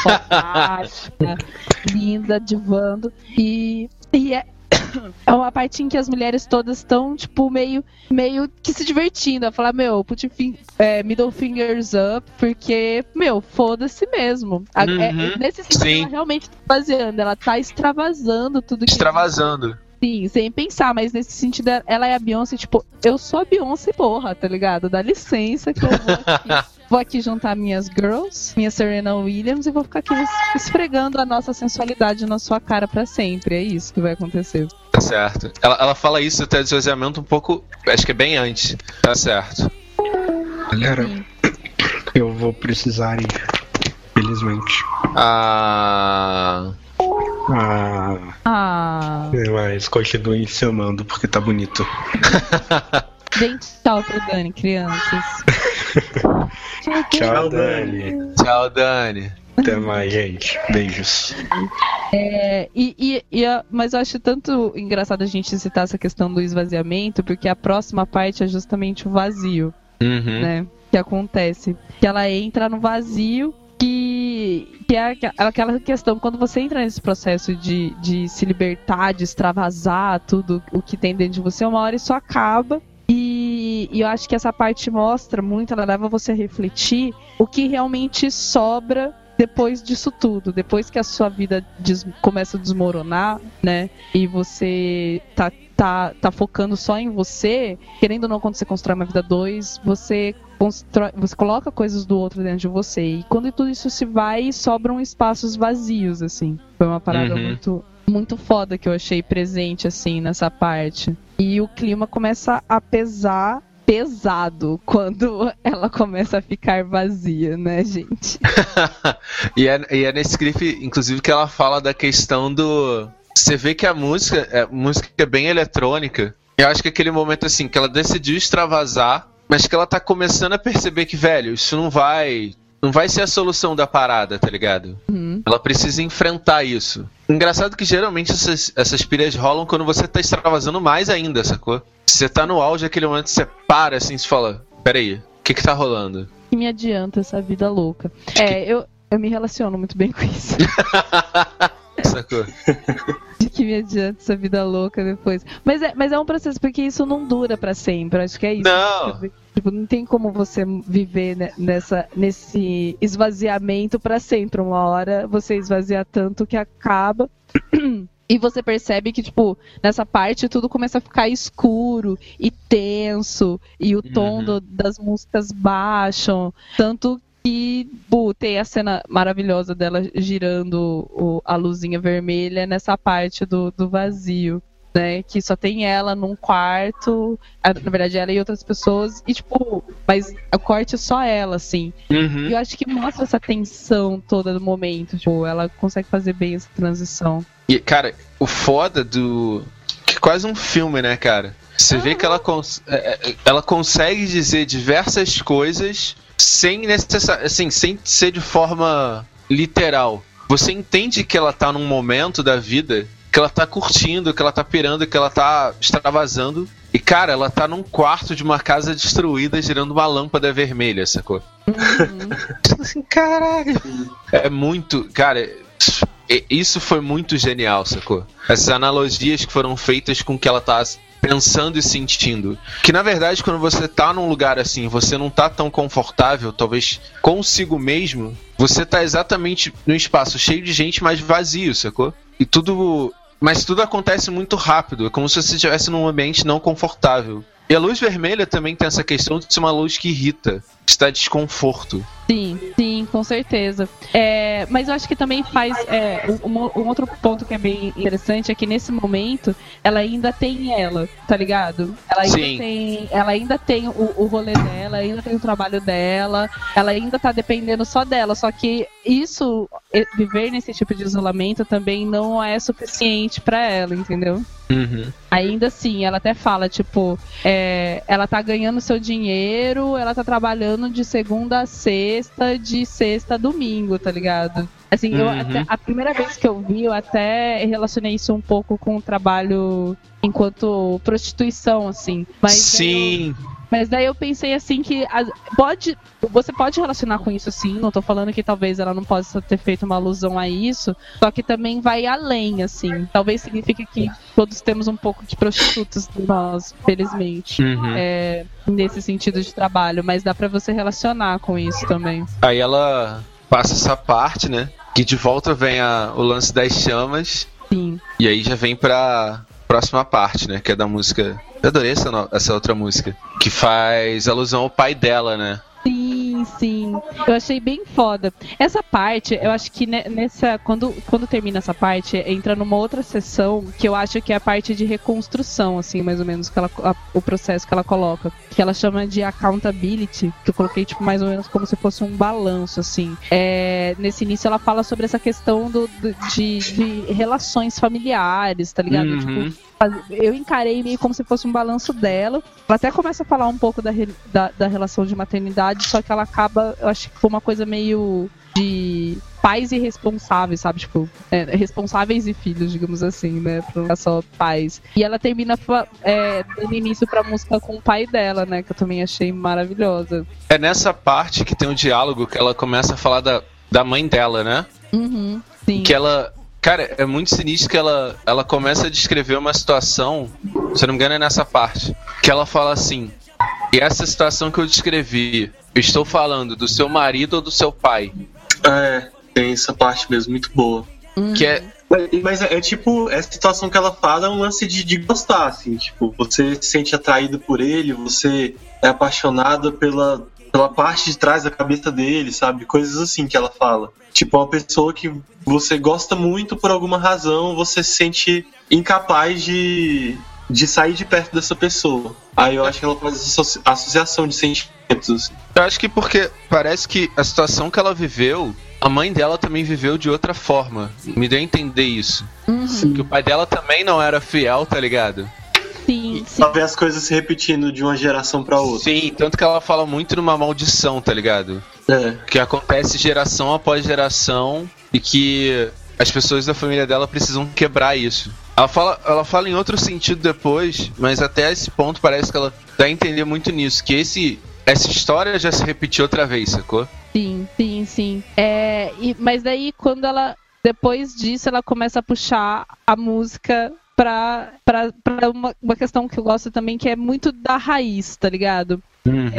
fantástica, linda, divando. E, e é, é uma parte em que as mulheres todas estão, tipo, meio, meio que se divertindo. A falar, meu, put fin- é, middle fingers up, porque, meu, foda-se mesmo. A- é- Uhum, nesse sentido, sim. ela realmente tá baseando, ela tá extravasando tudo que Extravasando. Sim, sem pensar, mas nesse sentido, ela é a Beyoncé, tipo, eu sou a Beyoncé, porra, tá ligado? Dá licença que eu vou aqui, vou aqui juntar minhas girls, minha Serena Williams, e vou ficar aqui esfregando a nossa sensualidade na sua cara pra sempre. É isso que vai acontecer. Tá certo. Ela, ela fala isso até esvaziamento um pouco. Acho que é bem antes. Tá certo. Galera, eu vou precisar ir. Felizmente. Ah. Ah, Ah, mas continue se amando porque tá bonito. gente, tchau pro Dani, crianças. Tchau, Dani. Tchau, Dani. Até mais, gente. Beijos. É, e, e- e a- mas eu acho tanto engraçado a gente citar essa questão do esvaziamento, porque a próxima parte é justamente o vazio. Uhum. né? Que acontece. Que ela entra no vazio que, que é aquela questão, quando você entra nesse processo de, de se libertar, de extravasar tudo o que tem dentro de você, uma hora isso acaba. E, e eu acho que essa parte mostra muito, ela leva você a refletir o que realmente sobra depois disso tudo, depois que a sua vida des- começa a desmoronar, né? E você tá, tá, tá focando só em você, querendo ou não, quando você constrói uma vida dois, você constrói, você coloca coisas do outro dentro de você. E quando tudo isso se vai, sobram espaços vazios, assim. Foi uma parada Uhum. muito, muito foda que eu achei presente, assim, nessa parte. E o clima começa a pesar pesado quando ela começa a ficar vazia, né, gente? e, é, e é nesse clipe, inclusive, que ela fala da questão do. Você vê que a música, é, a música é bem eletrônica. Eu acho que aquele momento assim, que ela decidiu extravasar, mas que ela tá começando a perceber que, velho, isso não vai. Não vai ser a solução da parada, tá ligado? Uhum. Ela precisa enfrentar isso. Engraçado que geralmente essas, essas pilhas rolam quando você tá extravasando mais ainda, sacou? Você tá no auge, aquele momento você para assim e fala: Peraí, o que que tá rolando? que me adianta essa vida louca. É, eu, eu me relaciono muito bem com isso. Sacou? De que me adianta essa vida louca depois. Mas é, mas é um processo, porque isso não dura pra sempre. Acho que é isso. Não. Tipo, não tem como você viver ne- nessa, nesse esvaziamento pra sempre. Uma hora você esvazia tanto que acaba. E você percebe que, tipo, nessa parte tudo começa a ficar escuro e tenso, e o tom Uhum. do- das músicas baixam. Tanto que pô, tem a cena maravilhosa dela girando o- a luzinha vermelha nessa parte do, do vazio. né? Que só tem ela num quarto, na verdade ela e outras pessoas, e tipo, mas o corte é só ela, assim. Uhum. E eu acho que mostra essa tensão toda do momento, tipo, ela consegue fazer bem essa transição. E, cara, o foda do. Que é quase um filme, né, cara? Você vê que ela, cons... é, é, ela consegue dizer diversas coisas sem necessar... assim, sem ser de forma literal. Você entende que ela tá num momento da vida que ela tá curtindo, que ela tá pirando, que ela tá extravasando. E, cara, ela tá num quarto de uma casa destruída girando uma lâmpada vermelha, sacou? Tipo assim, caralho. É muito. Cara, e- isso foi muito genial, sacou? Essas analogias que foram feitas com o que ela tá pensando e sentindo. Que na verdade, quando você tá num lugar assim, você não tá tão confortável, talvez consigo mesmo, você tá exatamente num espaço cheio de gente, mas vazio, sacou? E tudo. Mas tudo acontece muito rápido, é como se você estivesse num ambiente não confortável. E a luz vermelha também tem essa questão de ser uma luz que irrita, dá desconforto. Sim, sim, com certeza. É, mas eu acho que também faz. é, um, um- outro ponto que é bem interessante é que nesse momento ela ainda tem ela, tá ligado? Ela ainda Sim. tem, ela ainda tem o, o rolê dela, ainda tem o trabalho dela, ela ainda tá dependendo só dela. Só que isso, viver nesse tipo de isolamento também não é suficiente pra ela, entendeu? Uhum. Ainda assim, ela até fala, tipo, é, ela tá ganhando seu dinheiro, ela tá trabalhando de segunda a sexta, de sexta a domingo, tá ligado? Assim, eu Uhum. até- a primeira vez que eu vi, eu até relacionei isso um pouco com o trabalho enquanto prostituição, assim. Mas daí eu- Sim. Mas daí eu pensei assim que pode, você pode relacionar com isso sim, não tô falando que talvez ela não possa ter feito uma alusão a isso, só que também vai além, assim. Talvez signifique que todos temos um pouco de prostitutas de nós, felizmente. Uhum. É, nesse sentido de trabalho, mas dá pra você relacionar com isso também. Aí ela passa essa parte, né? Que de volta vem a- o lance das chamas. Sim. E aí já vem pra próxima parte, né? Que é da música. Eu adorei essa, no- essa outra música. Que faz alusão ao pai dela, né? Sim, sim. Eu achei bem foda. Essa parte, eu acho que ne- nessa. Quando, quando termina essa parte, entra numa outra sessão que eu acho que é a parte de reconstrução, assim, mais ou menos, que ela, a- o processo que ela coloca. Que ela chama de accountability, que eu coloquei, tipo, mais ou menos como se fosse um balanço, assim. É, nesse início ela fala sobre essa questão do, do- de, de relações familiares, tá ligado? Uhum. Tipo, eu encarei meio como se fosse um balanço dela. Ela até começa a falar um pouco da, da, da relação de maternidade, só que ela acaba, eu acho que foi uma coisa meio de pais irresponsáveis, sabe? Tipo, é, responsáveis e filhos, digamos assim, né? Pra não ficar só pais. E ela termina é, dando início pra música com o pai dela, né? Que eu também achei maravilhosa. É nessa parte que tem o diálogo que ela começa a falar da, da mãe dela, né? Uhum, sim. Que ela. Cara, é muito sinistro que ela, ela começa a descrever uma situação, se eu não me engano é nessa parte, que ela fala assim: E essa situação que eu descrevi, eu estou falando do seu marido ou do seu pai? É, tem essa parte mesmo, muito boa. Uhum. Que é. Mas, mas é, é tipo, essa situação que ela fala é um lance de, de gostar, assim, tipo, você se sente atraído por ele, você é apaixonada pela, pela parte de trás da cabeça dele, sabe? Coisas assim que ela fala. Tipo, uma pessoa que você gosta muito por alguma razão, você se sente incapaz de, de sair de perto dessa pessoa. Aí eu acho que ela faz essa associ- associação de sentimentos, assim. Eu acho que porque parece que a situação que ela viveu, a mãe dela também viveu de outra forma. Me deu a entender isso. Uhum. Que o pai dela também não era fiel, tá ligado? Sim, sim. Só ver as coisas se repetindo de uma geração pra outra. Sim, tanto que ela fala muito numa maldição, tá ligado? É. Que acontece geração após geração e que as pessoas da família dela precisam quebrar isso. Ela fala, ela fala em outro sentido depois, mas até esse ponto parece que ela dá a entender muito nisso, que esse essa história já se repetiu outra vez, sacou? Sim, sim, sim. É, e- mas daí quando ela. Depois disso, ela começa a puxar a música pra uma, uma questão que eu gosto também, que é muito da raiz, tá ligado? Uhum.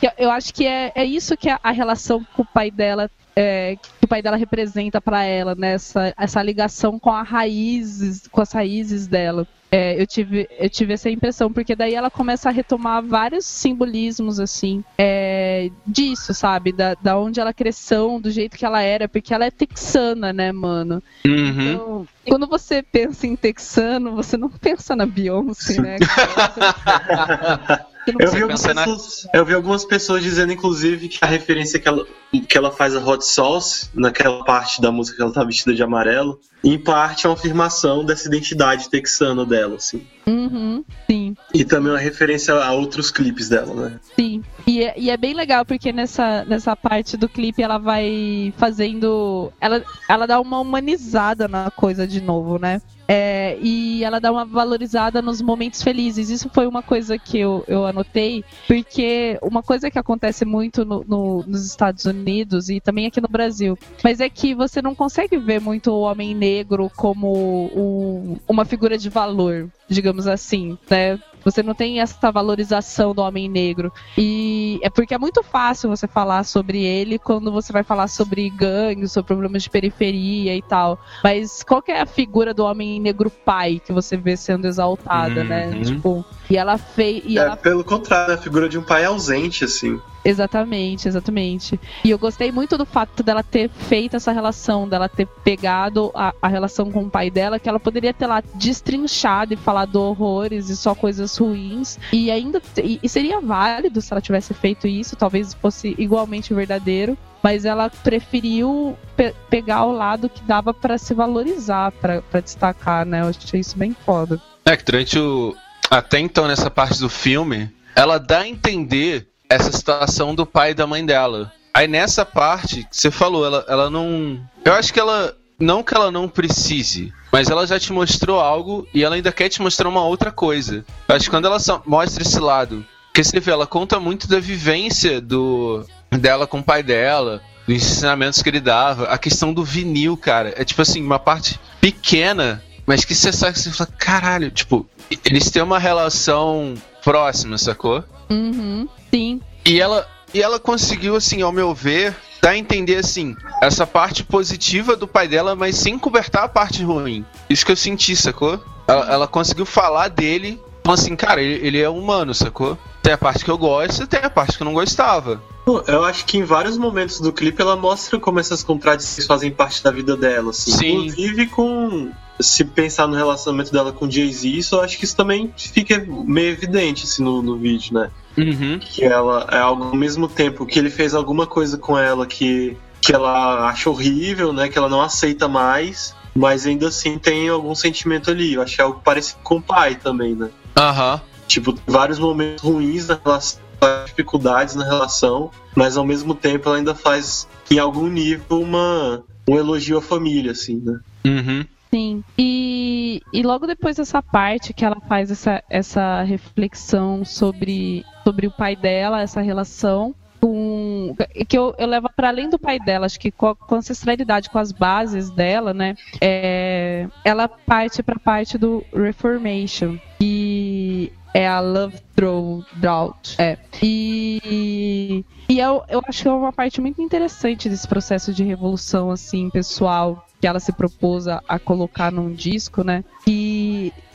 Que eu- acho que é, é isso que a, a relação com o pai dela. é, que o pai dela representa pra ela, né? Essa, essa ligação com a raízes, com as raízes dela. É, eu, tive, eu tive essa impressão, porque daí ela começa a retomar vários simbolismos, assim, é, disso, sabe? Da, da onde ela cresceu, do jeito que ela era, porque ela é texana, né, mano? Uhum. Então, quando você pensa em texano, você não pensa na Beyoncé, né? Eu vi, algumas pensa na- pessoas, eu vi algumas pessoas dizendo, inclusive, que a referência que ela, que ela faz a Hot Sauce, naquela parte da música que ela tá vestida de amarelo, em parte é uma afirmação dessa identidade texana dela, assim. Uhum, sim. E também uma referência a outros clipes dela, né? Sim, e é, e é bem legal porque nessa, nessa parte do clipe ela vai fazendo. Ela, ela dá uma humanizada na coisa de novo, né? É, e ela dá uma valorizada nos momentos felizes. Isso foi uma coisa que eu, eu anotei, porque uma coisa que acontece muito no- no- nos Estados Unidos e também aqui no Brasil, mas é que você não consegue ver muito o homem negro como um- uma figura de valor, digamos assim, né? Você não tem essa valorização do homem negro. E é porque é muito fácil você falar sobre ele quando você vai falar sobre gangues, sobre problemas de periferia e tal. Mas qual que é a figura do homem negro pai que você vê sendo exaltada, né? Uhum. Tipo, e ela fez. E É, ela pelo contrário, a figura de um pai ausente, assim. Exatamente, exatamente. E eu gostei muito do fato dela ter feito essa relação, dela ter pegado a, a relação com o pai dela, que ela poderia ter lá destrinchado e falado horrores e só coisas ruins. E ainda e, e seria válido se ela tivesse feito isso, talvez fosse igualmente verdadeiro. Mas ela preferiu pe- pegar o lado que dava pra se valorizar, pra destacar, né? Eu achei isso bem foda. É que durante o. Até então, nessa parte do filme, ela dá a entender essa situação do pai e da mãe dela. Aí nessa parte que você falou, ela, ela não. Eu acho que ela. Não que ela não precise, mas ela já te mostrou algo e ela ainda quer te mostrar uma outra coisa. Eu acho que quando ela mostra esse lado, porque você vê, ela conta muito da vivência do dela com o pai dela, dos ensinamentos que ele dava, a questão do vinil, cara. É tipo assim, uma parte pequena, mas que você sabe que você fala, caralho, tipo, eles têm uma relação próxima, sacou? Uhum, sim. E ela, e ela conseguiu, assim, ao meu ver, dar a entender, assim, essa parte positiva do pai dela, mas sem cobertar a parte ruim. Isso que eu senti, sacou? Ela, ela conseguiu falar dele, falando assim, cara, ele, ele é humano, sacou? Tem a parte que eu gosto, tem a parte que eu não gostava. Pô, Eu acho que em vários momentos do clipe ela mostra como essas contradições fazem parte da vida dela, assim. Sim. Inclusive com. Se pensar no relacionamento dela com Jay-Z, isso eu acho que isso também fica meio evidente assim, no, no vídeo, né? Uhum. Que ela é algo ao mesmo tempo que ele fez alguma coisa com ela que, que ela acha horrível, né? Que ela não aceita mais, mas ainda assim tem algum sentimento ali. Eu acho que é algo parecido com o pai também, né? Aham. Tipo, vários momentos ruins na relação, dificuldades na relação, mas ao mesmo tempo ela ainda faz, em algum nível, uma, um elogio à família, assim, né? Uhum. Sim. E, e logo depois dessa parte que ela faz essa, essa reflexão sobre, sobre o pai dela, essa relação com. que eu, eu levo para além do pai dela, acho que com a, com a ancestralidade, com as bases dela, né? é, ela parte para a parte do Reformation. E é a Love Throw Drought. É. E, e eu, eu acho que é uma parte muito interessante desse processo de revolução, assim, pessoal, que ela se propôs a, a colocar num disco, né? Que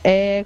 é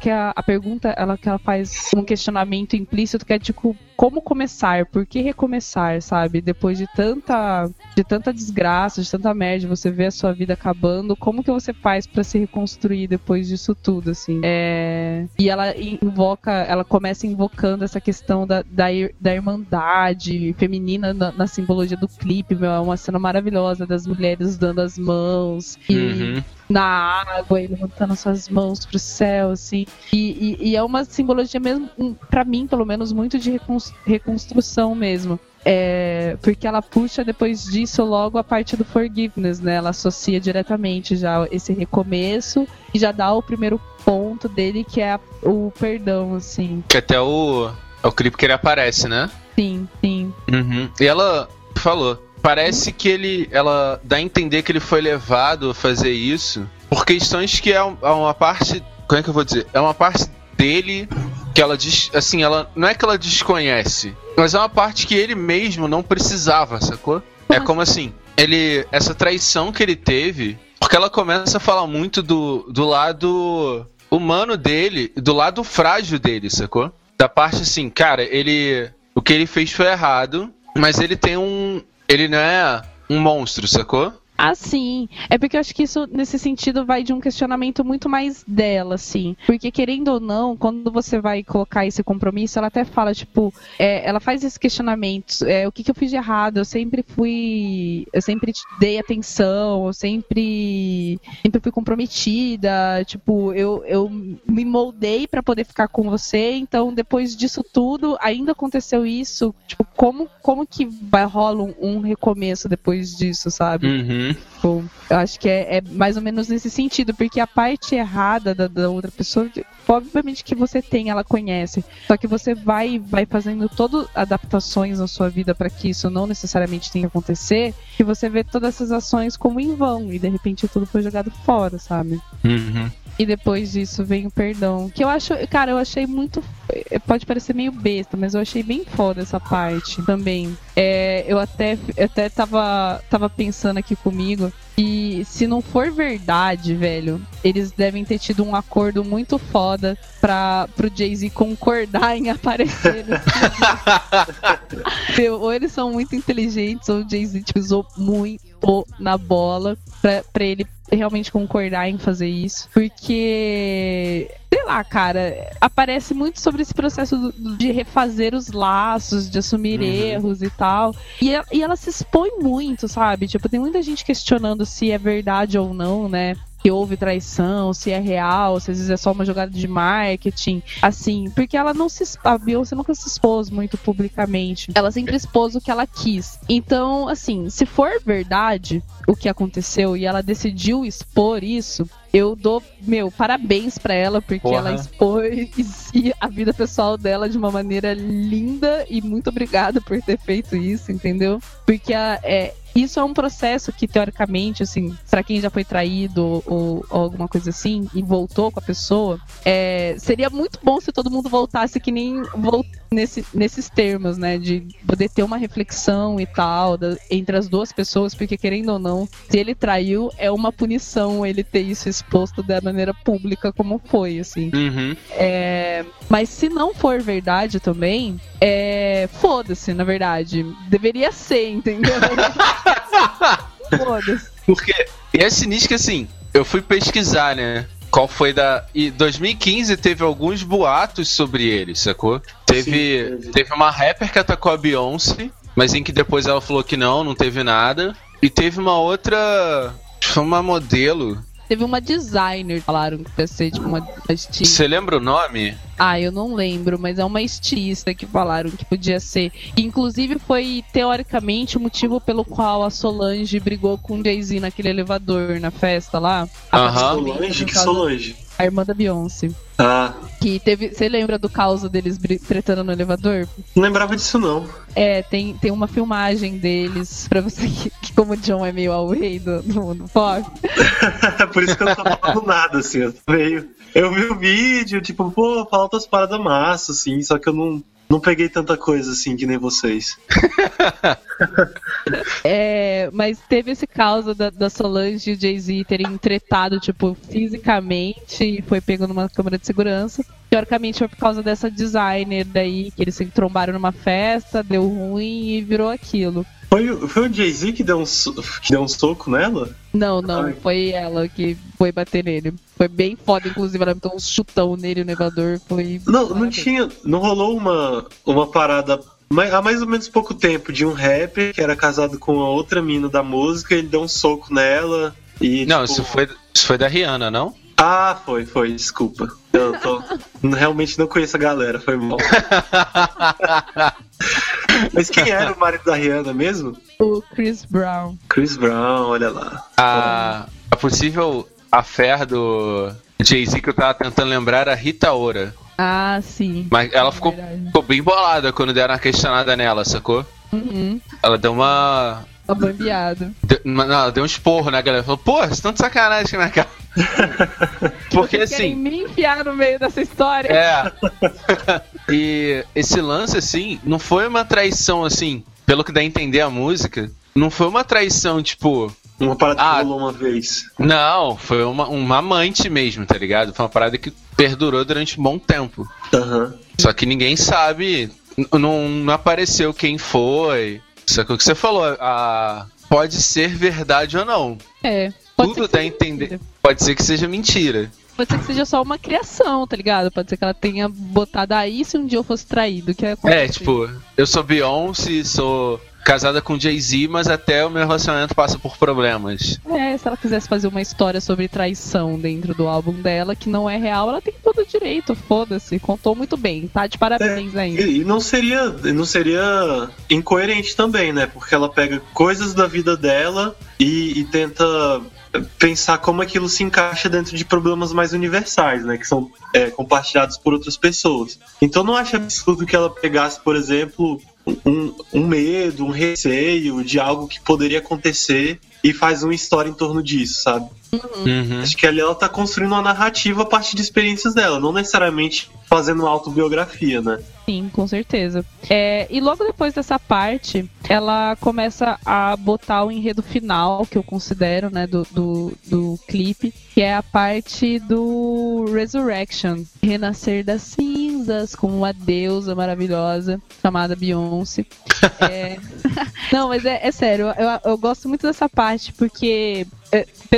que a, a pergunta ela que ela faz um questionamento implícito que é tipo como começar, por que recomeçar, sabe? Depois de tanta de tanta desgraça, de tanta merda, você vê a sua vida acabando, como que você faz pra se reconstruir depois disso tudo, assim? É, e ela invoca, ela começa invocando essa questão da, da, da irmandade feminina na, na simbologia do clipe, meu, é uma cena maravilhosa das mulheres dando as mãos e Uhum. Na água e levantando suas mãos pro céu, assim. E, e- e é uma simbologia mesmo, um, pra mim, pelo menos, muito de recons- reconstrução mesmo. É, porque ela puxa depois disso logo a parte do forgiveness, né? Ela associa diretamente já esse recomeço e já dá o primeiro ponto dele, que é o perdão, assim. Que até o. É o clipe que ele aparece, né? Sim, sim. Uhum. E ela falou. Parece que ele. Ela dá a entender que ele foi levado a fazer isso por questões que é é uma parte. Como é que eu vou dizer? É uma parte dele que ela diz. Assim, ela. Não é que ela desconhece, mas é uma parte que ele mesmo não precisava, sacou? É como assim, ele. Essa traição que ele teve. Porque ela começa a falar muito do, do lado humano dele, do lado frágil dele, sacou? Da parte assim, cara, ele. O que ele fez foi errado, mas ele tem um. Ele não é um monstro, sacou? Ah, sim. É porque eu acho que isso, nesse sentido, vai de um questionamento muito mais dela, assim. Porque, querendo ou não, quando você vai colocar esse compromisso, ela até fala, tipo, é, ela faz esses questionamentos. É, o que, que eu fiz de errado? Eu sempre fui. Eu sempre dei atenção, eu sempre. Sempre fui comprometida. Tipo, eu, eu me moldei pra poder ficar com você. Então, depois disso tudo, ainda aconteceu isso. Tipo, como, como que vai rola um, um recomeço depois disso, sabe? Uhum. Tipo, eu acho que é, é mais ou menos nesse sentido, porque a parte errada da, da outra pessoa, obviamente que você tem, ela conhece, só que você vai vai fazendo todas adaptações na sua vida para que isso não necessariamente tenha que acontecer, que você vê todas essas ações como em vão e de repente tudo foi jogado fora, sabe? Uhum. E depois disso vem o perdão. Que eu acho, cara, eu achei muito. Eh, Pode parecer meio besta, mas eu achei bem foda essa parte também. É, eu até, até tava, tava pensando aqui comigo. E se não for verdade, velho, eles devem ter tido um acordo muito foda pra, pro Jay-Z concordar em aparecer ou eles são muito inteligentes, ou o Jay-Z tipo, usou muito na bola pra, pra ele realmente concordar em fazer isso. Porque, sei lá, cara, aparece muito sobre esse processo do- de refazer os laços, de assumir erros e tal. E, ela- e ela se expõe muito, sabe? Tipo, tem muita gente questionando se é verdade ou não, né? Que houve traição, se é real, se às vezes é só uma jogada de marketing, assim, porque ela não se. A Beyoncé nunca se expôs muito publicamente. Ela sempre expôs o que ela quis. Então, assim, se for verdade o que aconteceu e ela decidiu expor isso, eu dou, meu, parabéns pra ela, porque Porra. ela expôs a vida pessoal dela de uma maneira linda e muito obrigada por ter feito isso, entendeu? Porque a- é, isso é um processo que, teoricamente, assim, pra quem já foi traído ou, ou alguma coisa assim e voltou com a pessoa, é, seria muito bom se todo mundo voltasse que nem vol- nesse, nesses termos, né? De poder ter uma reflexão e tal da- entre as duas pessoas, porque querendo ou não, se ele traiu, é uma punição ele ter isso exposto da maneira pública como foi, assim. Uhum. É, mas se não for verdade também, é, foda-se, na verdade. Deveria ser, entendeu? foda-se. Porque. E é sinistro que assim, eu fui pesquisar, né? Qual foi da. E 2015 teve alguns boatos sobre ele, sacou? Teve, Sim, teve. uma rapper que atacou a Beyoncé, mas em que depois ela falou que não, não teve nada. E teve uma outra. Foi uma modelo. Teve uma designer, falaram que ia ser tipo uma, estilista. Você lembra o nome? Ah, eu não lembro, mas é uma estilista que falaram que podia ser. Inclusive foi teoricamente o motivo pelo qual a Solange brigou com o Jay-Z naquele elevador na festa lá. Aham. Solange? Que Solange? A irmã da Beyoncé. Ah, Que teve. Você lembra do caos deles tretando no elevador? não lembrava disso não. É, tem, tem uma filmagem deles, pra você que, que como o John é meio away do, do, do pop. Por isso que eu não tô falando nada, assim, eu veio. Eu vi o vídeo, tipo, pô, fala outras paradas massa, assim, só que eu não, não peguei tanta coisa assim que nem vocês. É, mas teve esse caos da, da Solange e o Jay-Z terem tretado, tipo, fisicamente e foi pego numa câmera de segurança. Teoricamente foi por causa dessa designer daí, que eles se trombaram numa festa, deu ruim e virou aquilo. Foi, o- foi o Jay-Z que, deu um que deu um soco nela? Não, não, Ai. foi ela que foi bater nele. Foi bem foda, inclusive, ela deu um chutão nele no elevador. Foi. Não, não tinha. Não rolou uma, uma parada. Há mais ou menos pouco tempo de um rapper que era casado com a outra mina da música, ele deu um soco nela e. Não, tipo, isso foi, isso foi da Rihanna, não? Ah, foi, foi, desculpa. Eu tô... realmente não conheço a galera, foi mal. Mas quem era o marido da Rihanna mesmo? O Chris Brown. Chris Brown, olha lá. A, a possível affair do Jay-Z que eu tava tentando lembrar era Rita Ora. Ah, sim. Mas ela ficou, Verdade. ficou bem bolada quando deram uma questionada nela, sacou? Uhum. Ela deu uma. Tá bambeado. Deu, uma- não, ela deu um esporro na galera. Falou, pô, vocês estão de sacanagem com a minha cara. Porque Vocês querem assim. me enfiar no meio dessa história? É. e esse lance, assim, não foi uma traição, assim, pelo que dá a entender a música, não foi uma traição, tipo, Uma parada Ah. que rolou uma vez. Não, foi uma, uma amante mesmo, tá ligado? Foi uma parada que perdurou durante um bom tempo. Aham. Só que ninguém sabe, não, não apareceu quem foi. Só que o que você falou, a, pode ser verdade ou não. É. Pode Tudo seja entendendo. mentira. Pode ser que seja mentira. Pode ser que seja só uma criação, tá ligado? Pode ser que ela tenha botado aí se um dia eu fosse traído. Que é, É, tipo, eu sou Beyoncé, sou casada com Jay-Z, mas até o meu relacionamento passa por problemas. É, se ela quisesse fazer uma história sobre traição dentro do álbum dela, que não é real, ela tem todo o direito, foda-se. Contou muito bem, tá? De parabéns ainda. E, e não seria, não seria incoerente também, né? Porque ela pega coisas da vida dela e, e tenta pensar como aquilo se encaixa dentro de problemas mais universais, né? Que são é, compartilhados por outras pessoas. Então não acho absurdo que ela pegasse, por exemplo, um, um medo, um receio de algo que poderia acontecer e faz uma história em torno disso, sabe? Uhum. Acho que ali ela tá construindo uma narrativa a partir de experiências dela, não necessariamente fazendo uma autobiografia, né? Sim, com certeza. É, e logo depois dessa parte, ela começa a botar o enredo final, que eu considero, né, do, do, do clipe, que é a parte do Resurrection. Renascer das cinzas com uma deusa maravilhosa chamada Beyoncé. É... Não, mas é, é sério, eu, eu gosto muito dessa parte porque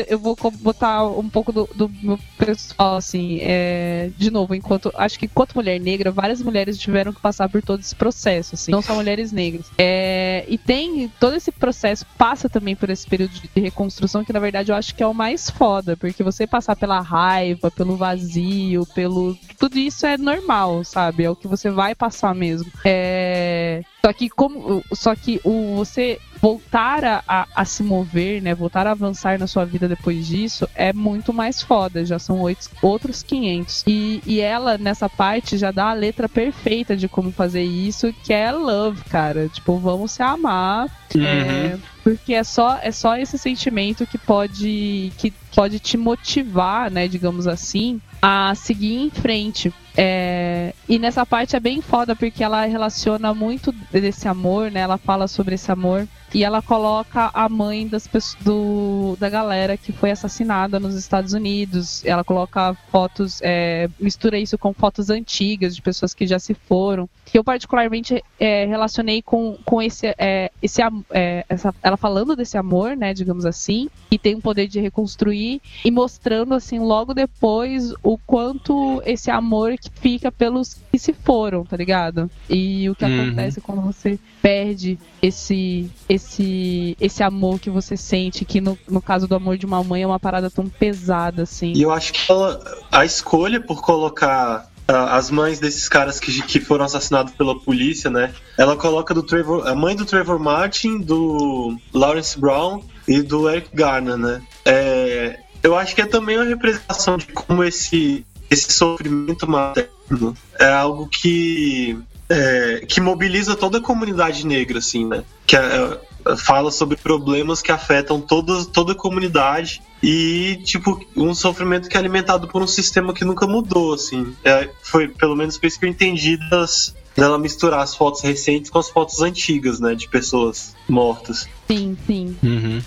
eu vou botar um pouco do, do meu pessoal, assim, é, de novo, enquanto. Acho que enquanto mulher negra, várias mulheres tiveram que passar por todo esse processo, assim, não só mulheres negras. É, e tem todo esse processo, passa também por esse período de reconstrução, que na verdade eu acho que é o mais foda, porque você passar pela raiva, pelo vazio, pelo. Tudo isso é normal, sabe? É o que você vai passar mesmo. É. Só que como. Só que o você voltar a, a, a se mover, né? Voltar a avançar na sua vida depois disso é muito mais foda. Já são oito, outros 500. E, e ela, nessa parte, já dá a letra perfeita de como fazer isso, que é love, cara. Tipo, vamos se amar. É, porque é só, é só esse sentimento que pode, que pode te motivar, né? Digamos assim, a seguir em frente. É, e nessa parte é bem foda porque ela relaciona muito desse amor, né? Ela fala sobre esse amor e ela coloca a mãe das pessoas, do, da galera que foi assassinada nos Estados Unidos. Ela coloca fotos, é, mistura isso com fotos antigas de pessoas que já se foram. Que eu particularmente é, relacionei com, com esse, é, esse é, essa, ela falando desse amor, né? Digamos assim, que tem o poder de reconstruir e mostrando assim logo depois o quanto esse amor fica pelos que se foram, tá ligado? E o que Uhum. acontece quando você perde esse esse esse amor que você sente, que no, no caso do amor de uma mãe é uma parada tão pesada assim. E eu acho que ela, a escolha por colocar ah, as mães desses caras que, que foram assassinados pela polícia, né? Ela coloca do Trevor, a mãe do Trevor Martin, do Lawrence Brown e do Eric Garner, né? É, eu acho que é também uma representação de como esse, esse sofrimento materno é algo que é, que mobiliza toda a comunidade negra, assim, né? Que é, é, fala sobre problemas que afetam toda, toda a comunidade e, tipo, um sofrimento que é alimentado por um sistema que nunca mudou, assim. É, foi, pelo menos, por isso que eu entendi das, dela misturar as fotos recentes com as fotos antigas, né? De pessoas mortas. Sim, sim. Uhum.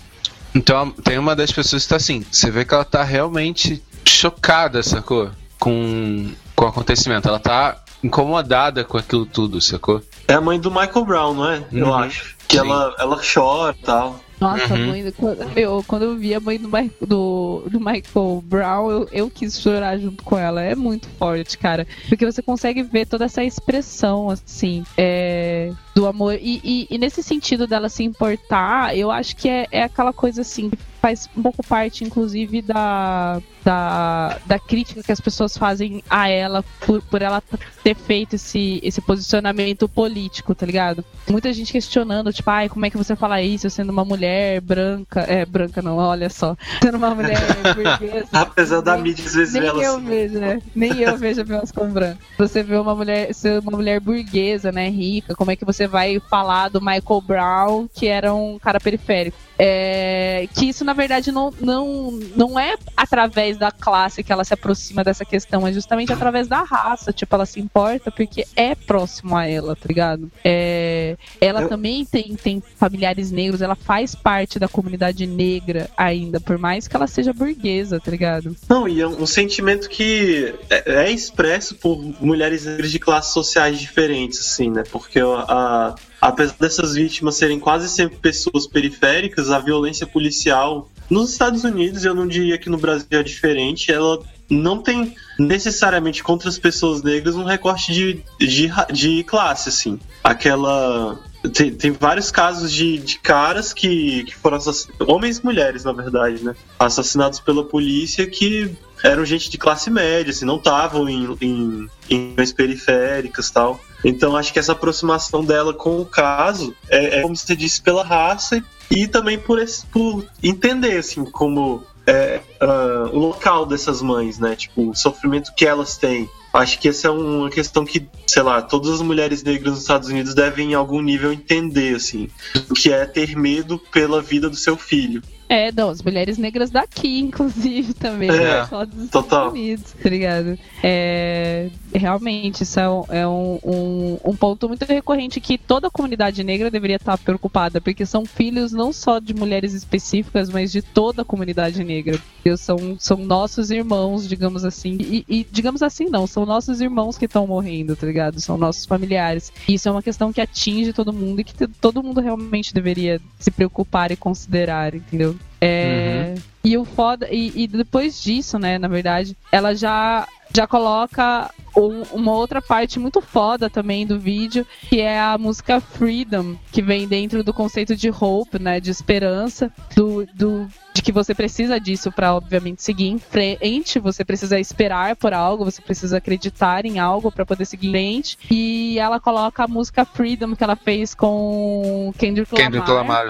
Então tem uma das pessoas que tá assim, você vê que ela tá realmente chocada, sacou? Com, com o acontecimento. Ela tá incomodada com aquilo tudo, sacou? É a mãe do Michael Brown, não é? Eu Uhum. acho. Que Sim. ela, ela chora e tal. Nossa, Uhum. a mãe do, quando, meu, quando eu vi a mãe do, Mi- do, do Michael Brown, eu, eu quis chorar junto com ela. É muito forte, cara. Porque você consegue ver toda essa expressão, assim, é, do amor. E, e- e nesse sentido dela se importar, eu acho que é, é aquela coisa assim, faz um pouco parte, inclusive, da, da, da crítica que as pessoas fazem a ela por, por ela ter feito esse, esse posicionamento político, tá ligado? Muita gente questionando, tipo, ai, como é que você fala isso sendo uma mulher branca? É, branca não, olha só. Sendo uma mulher burguesa. Apesar da Nem- mídia às vezes Nem eu assim. vejo, né? Nem eu vejo a Beyoncé como branca. Você vê uma mulher, ser uma mulher burguesa, né, rica, como é que você vai falar do Michael Brown, que era um cara periférico? É, que isso na verdade, não, não, não é através da classe que ela se aproxima dessa questão, é justamente através da raça. Tipo, ela se importa porque é próximo a ela, tá ligado? É, ela Eu- também tem, tem familiares negros, ela faz parte da comunidade negra ainda, por mais que ela seja burguesa, tá ligado? Não, e é um sentimento que é, é expresso por mulheres negras de classes sociais diferentes, assim, né? Porque a, apesar dessas vítimas serem quase sempre pessoas periféricas, a violência policial nos Estados Unidos, eu não diria que no Brasil é diferente, ela não tem necessariamente contra as pessoas negras um recorte de, de, de classe, assim. Aquela. Tem, tem vários casos de, de caras que, que foram assassinados, homens e mulheres, na verdade, né? Assassinados pela polícia que eram gente de classe média, assim, não estavam em, em, em periféricas e tal. Então acho que essa aproximação dela com o caso é, é como você disse, pela raça e também por, esse, por entender, assim, como é, ah, o local dessas mães, né? Tipo, o sofrimento que elas têm. Acho que essa é uma questão que, sei lá, todas as mulheres negras nos Estados Unidos devem em algum nível entender, assim, o que é ter medo pela vida do seu filho. É, não, as mulheres negras daqui, inclusive, também. É, só dos total. Estados Unidos, tá? É, realmente, isso é, um, é um, um, um ponto muito recorrente que toda a comunidade negra deveria estar preocupada, porque são filhos não só de mulheres específicas, mas de toda a comunidade negra. São, são nossos irmãos, digamos assim. E, e, digamos assim, não, são nossos irmãos que estão morrendo, tá ligado? São nossos familiares. E isso é uma questão que atinge todo mundo e que todo mundo realmente deveria se preocupar e considerar, entendeu? É, E o foda. E, e depois disso, né, na verdade, ela já, já coloca um- uma outra parte muito foda também do vídeo, que é a música Freedom, que vem dentro do conceito de hope, né? De esperança, do, do, de que você precisa disso para obviamente seguir em frente, você precisa esperar por algo, você precisa acreditar em algo para poder seguir em frente. E ela coloca a música Freedom que ela fez com Kendrick Lamar. Kendrick Lamar.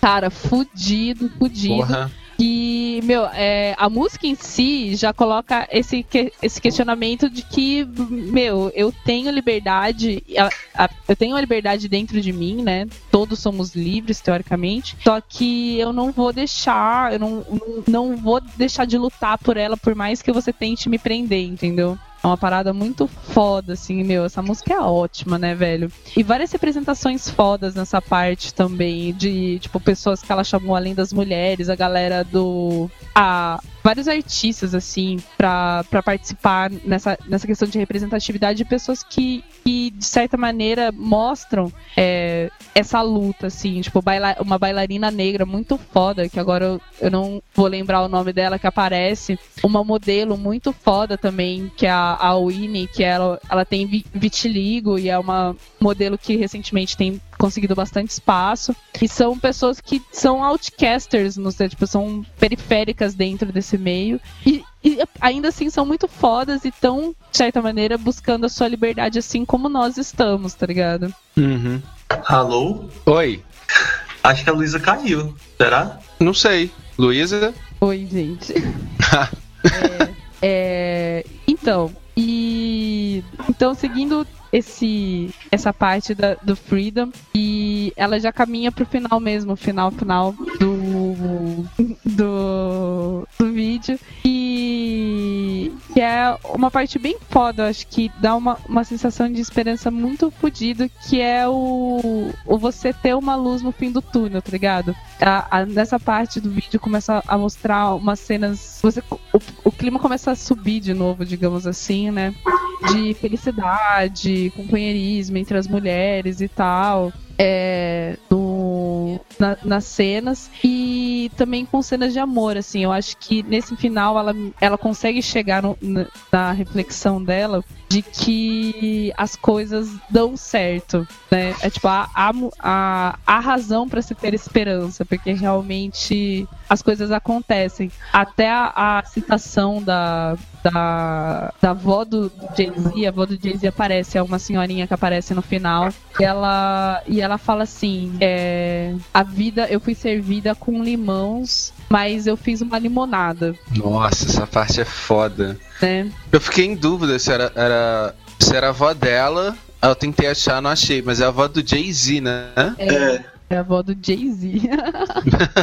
Cara, fudido, fudido. Porra. E, meu, é, a música em si já coloca esse, que- esse questionamento de que, meu, eu tenho liberdade, a- a- eu tenho a liberdade dentro de mim, né? Todos somos livres, teoricamente. Só que eu não vou deixar, eu não, não, não vou deixar de lutar por ela, por mais que você tente me prender, entendeu? É uma parada muito foda, assim, meu. Essa música é ótima, né, velho? E várias representações fodas nessa parte também, de, tipo, pessoas que ela chamou além das mulheres, a galera do. A, vários artistas, assim, pra participar nessa, nessa questão de representatividade de pessoas que, que de certa maneira, mostram é, essa luta, assim, tipo, baila- uma bailarina negra muito foda, que agora eu, eu não vou lembrar o nome dela, que aparece, uma modelo muito foda também, que é a, a Winnie, que ela, ela tem vi- vitiligo e é uma modelo que recentemente tem conseguido bastante espaço. E são pessoas que são outcasters, não sei, tipo, são periféricas dentro desse meio. E, e ainda assim são muito fodas e estão, de certa maneira, buscando a sua liberdade assim como nós estamos, tá ligado? Uhum. Alô? Oi. Acho que a Luísa caiu. Será? Não sei. Luísa? Oi, gente. É, é, então, e então seguindo esse essa parte da, do Freedom. E ela já caminha pro final mesmo, final final do do, do vídeo. E que é uma parte bem foda, acho que dá uma, uma sensação de esperança muito fodido, que é o, o você ter uma luz no fim do túnel, tá ligado? A- a- nessa parte do vídeo começa a mostrar umas cenas. Você, o, o clima começa a subir de novo, digamos assim, né? De felicidade, companheirismo entre as mulheres e tal. É, no, na- nas cenas e também com cenas de amor, assim, eu acho que nesse final ela, ela consegue chegar no- na, na reflexão dela de que as coisas dão certo, né? É tipo a razão para se ter esperança, porque realmente as coisas acontecem. Até a, a citação da, da, da avó do Jay-Z, a avó do Jay-Z aparece, é uma senhorinha que aparece no final, e ela, e ela fala assim: é, a vida, eu fui servida com limões, mas eu fiz uma limonada, Nossa, essa parte é foda. Né? Eu fiquei em dúvida se era, era, se era a avó dela. Eu tentei achar, não achei, mas é a avó do Jay-Z, né? É. É a avó do Jay-Z.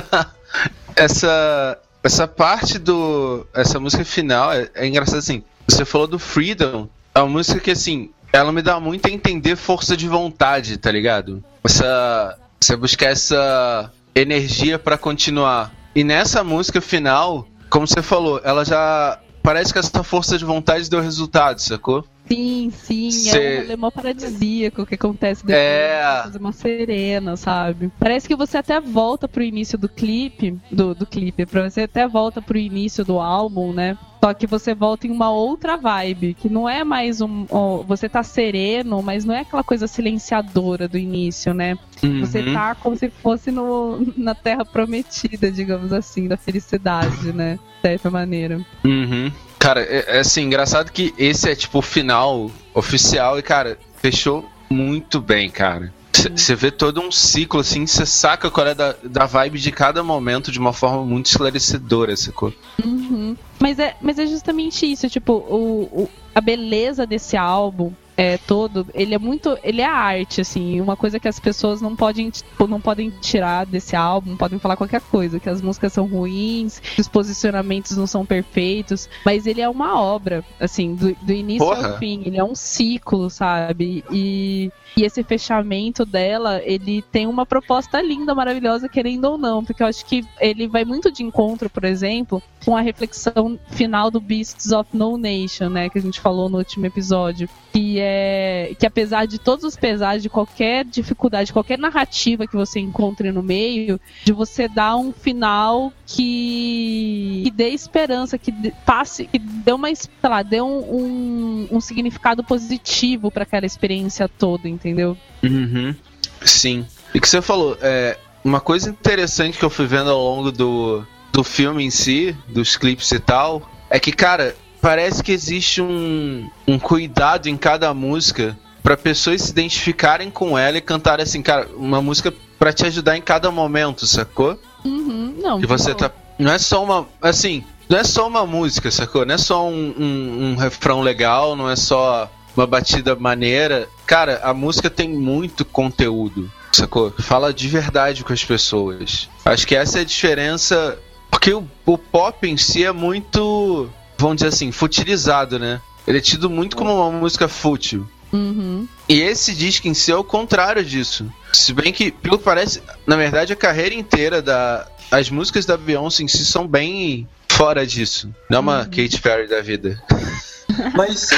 essa essa parte do essa música final é, é engraçado assim. Você falou do Freedom, é uma música que assim, ela me dá muito a entender força de vontade, tá ligado? Essa você buscar essa energia pra continuar. E nessa música final, como você falou, ela já parece que essa força de vontade deu resultado, sacou? Sim, sim, Cê- é um rolê mó paradisíaco que acontece depois É. fazer uma serena, sabe? Parece que você até volta pro início do clipe, do, do clipe, pra você até volta pro início do álbum, né? Só que você volta em uma outra vibe, que não é mais um. você tá sereno, mas não é aquela coisa silenciadora do início, né? Você Uhum. tá como se fosse no, na terra prometida, digamos assim, da felicidade, né? De certa maneira. Uhum. Cara, é, é assim, engraçado que esse é tipo o final oficial e, cara, fechou muito bem, cara. Você vê todo um ciclo, assim, você saca qual é da, da vibe de cada momento de uma forma muito esclarecedora, sacou? Uhum. Mas, é, mas é justamente isso, tipo, o, o- a beleza desse álbum é todo, ele é muito, ele é arte, assim, uma coisa que as pessoas não podem, tipo, não podem tirar desse álbum, podem falar qualquer coisa, que as músicas são ruins, que os posicionamentos não são perfeitos, mas ele é uma obra, assim, do, do início Porra. ao fim, ele é um ciclo, sabe? E, e esse fechamento dela, ele tem uma proposta linda, maravilhosa, querendo ou não, porque eu acho que ele vai muito de encontro, por exemplo, com a reflexão final do Beasts of No Nation, né, que a gente falou no último episódio, que é que apesar de todos os pesares, de qualquer dificuldade, qualquer narrativa que você encontre no meio, de você dar um final que, que dê esperança, que dê- passe, que dê uma, sei lá, dê um, um, um significado positivo para aquela experiência toda, entendeu? Uhum. Sim. E que você falou, é, uma coisa interessante que eu fui vendo ao longo do, do filme em si, dos clipes e tal, é que, cara, parece que existe um, um cuidado em cada música pra pessoas se identificarem com ela e cantarem assim, cara, uma música pra te ajudar em cada momento, sacou? Uhum, não. Que você tipo, tá. Não é só uma. Assim, não é só uma música, sacou? Não é só um, um, um refrão legal, não é só uma batida maneira. Cara, a música tem muito conteúdo, sacou? Fala de verdade com as pessoas. Acho que essa é a diferença. Porque o, o pop em si é muito. Vamos dizer assim, futilizado, né? Ele é tido muito como uma música fútil. Uhum. E esse disco em si é o contrário disso. Se bem que, pelo que parece, na verdade a carreira inteira da. As músicas da Beyoncé em si são bem fora disso. Não é uma Katy Perry da vida. Mas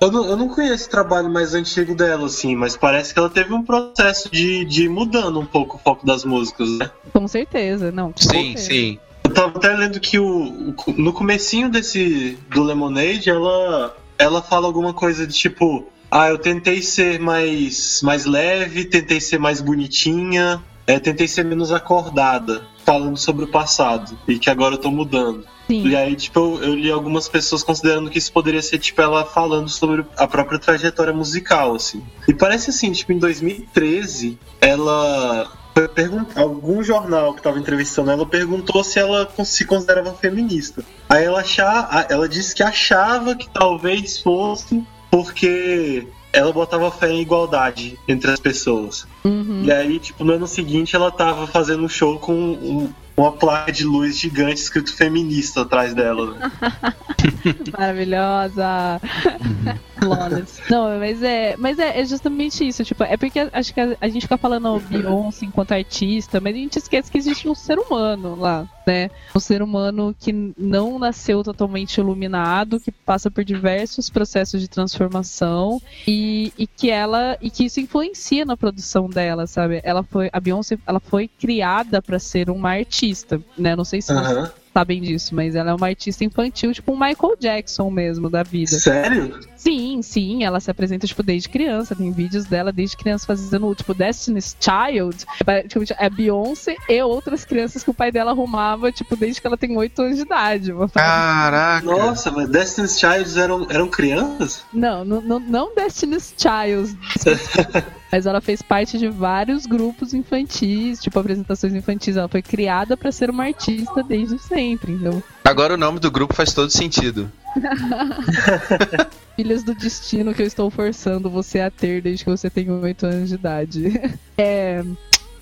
eu não, eu não conheço o trabalho mais antigo dela, assim, mas parece que ela teve um processo de, de ir mudando um pouco o foco das músicas, né? Com certeza, não. com Sim, certeza. sim. Eu tava até lendo que o, o- no comecinho desse do Lemonade, ela ela fala alguma coisa de tipo, ah, eu tentei ser mais mais leve, tentei ser mais bonitinha, é, tentei ser menos acordada, falando sobre o passado e que agora eu tô mudando. Sim. E aí, tipo, eu, eu li algumas pessoas considerando que isso poderia ser, tipo, ela falando sobre a própria trajetória musical, assim. E parece assim, tipo, em 2013, ela algum jornal que tava entrevistando ela perguntou se ela se considerava feminista. Aí ela achar, ela disse que achava que talvez fosse porque ela botava fé em igualdade entre as pessoas. Uhum. E aí, tipo, no ano seguinte ela tava fazendo um show com um- uma placa de luz gigante escrito feminista atrás dela. Né? Maravilhosa. Flawless. Não, mas é, mas é, é justamente isso, tipo, é porque acho que a, a gente fica falando Beyoncé enquanto artista, mas a gente esquece que existe um ser humano lá, né? Um ser humano que não nasceu totalmente iluminado, que passa por diversos processos de transformação e, e que ela e que isso influencia na produção dela, sabe? Ela foi a Beyoncé, ela foi criada para ser uma artista, né? Não sei se vocês Aham. sabem disso, mas ela é uma artista infantil, tipo um Michael Jackson mesmo da vida. Sério? Sim, sim, ela se apresenta, tipo, desde criança. Tem vídeos dela desde criança fazendo, tipo, Destiny's Child. É, tipo, É Beyoncé e outras crianças que o pai dela arrumava, tipo, desde que ela tem 8 anos de idade. Caraca. Nossa, mas Destiny's Child eram, eram crianças? Não, não, não, não Destiny's Child. Mas ela fez parte de vários grupos infantis, tipo apresentações infantis. Ela foi criada pra ser uma artista desde sempre, então. Agora o nome do grupo faz todo sentido. Filhas do destino que eu estou forçando você a ter desde que você tem 8 anos de idade. É,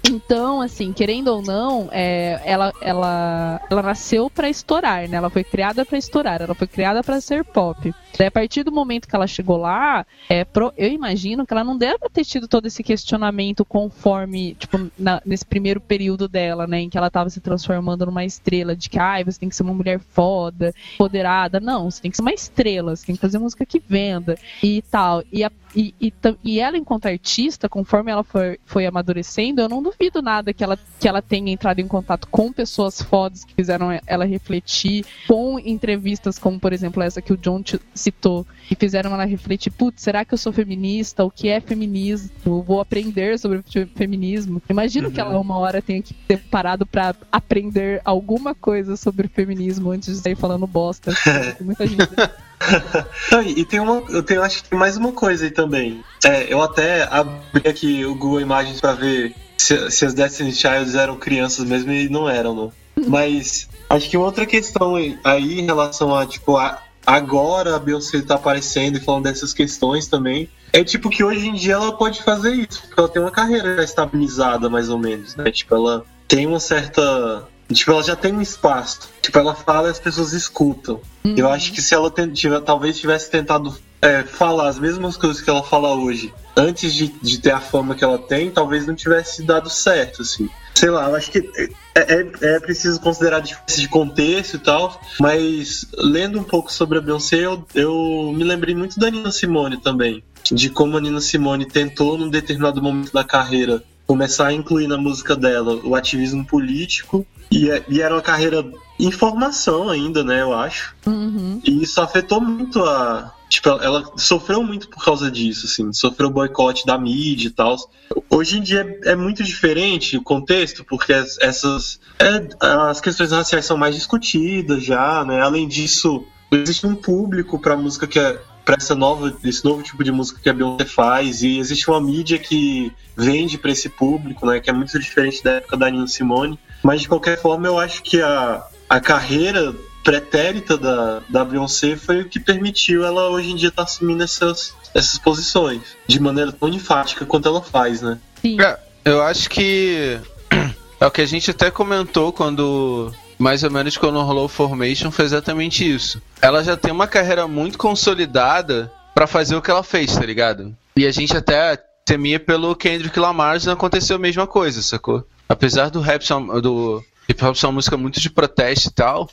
Então, assim, querendo ou não, é, ela, ela, ela nasceu pra estourar, né? Ela foi criada pra estourar, ela foi criada pra ser pop. Daí, a partir do momento que ela chegou lá, é, pro- eu imagino que ela não deve ter tido todo esse questionamento conforme, tipo, na- nesse primeiro período dela, né? Em que ela tava se transformando numa estrela, de que, ai, você tem que ser uma mulher foda, empoderada. Não, você tem que ser uma estrela, você tem que fazer música que venda e tal. E, a- e, e, e ela, enquanto artista, conforme ela foi, foi amadurecendo, eu não duvido nada que ela, que ela tenha entrado em contato com pessoas fodas que fizeram ela refletir, com entrevistas como, por exemplo, essa que o John citou, que fizeram ela refletir, putz, será que eu sou feminista? O que é feminismo? Vou aprender sobre fe- feminismo. Imagino que ela uma hora tenha que ter parado pra aprender alguma coisa sobre feminismo antes de sair falando bosta. Muita gente. Não, e tem uma, eu tenho, acho que tem mais uma coisa aí também. É, eu até abri aqui o Google Imagens pra ver se, se as Destiny Childs eram crianças mesmo e não eram, não. Mas acho que outra questão aí em relação a, tipo, a, agora a Beyoncé tá aparecendo e falando dessas questões também. É tipo que hoje em dia ela pode fazer isso, porque ela tem uma carreira já estabilizada, mais ou menos, né? Tipo, ela tem uma certa. Tipo, ela já tem um espaço. Tipo, ela fala e as pessoas escutam. Eu acho que se ela ten- tive- talvez tivesse tentado é, falar as mesmas coisas que ela fala hoje, antes de, de ter a fama que ela tem, talvez não tivesse dado certo, assim. Sei lá, eu acho que é, é, é preciso considerar a diferença de contexto e tal, mas lendo um pouco sobre a Beyoncé, eu, eu me lembrei muito da Nina Simone também. De como a Nina Simone tentou, num determinado momento da carreira, começar a incluir na música dela o ativismo político, e, é- e era uma carreira em formação ainda, né, eu acho. Uhum. E isso afetou muito a. Tipo, ela- sofreu muito por causa disso, assim. Sofreu boicote da mídia e tal. Hoje em dia é, é muito diferente o contexto, porque as- essas. é, as questões raciais são mais discutidas já, né? Além disso, existe um público pra música que é. Pra essa nova, esse novo tipo de música que a Beyoncé faz, e existe uma mídia que vende pra esse público, né? Que é muito diferente da época da Nina Simone. Mas de qualquer forma, eu acho que a, a carreira pretérita da, da Beyoncé foi o que permitiu ela hoje em dia estar assumindo essas, essas posições de maneira tão enfática quanto ela faz, né? Sim. É, eu acho que é o que a gente até comentou quando mais ou menos quando rolou o Formation foi exatamente isso. Ela já tem uma carreira muito consolidada pra fazer o que ela fez, tá ligado? E a gente até temia pelo Kendrick Lamar não aconteceu a mesma coisa, sacou? Apesar do rap do hip hop ser uma música muito de protesto e tal,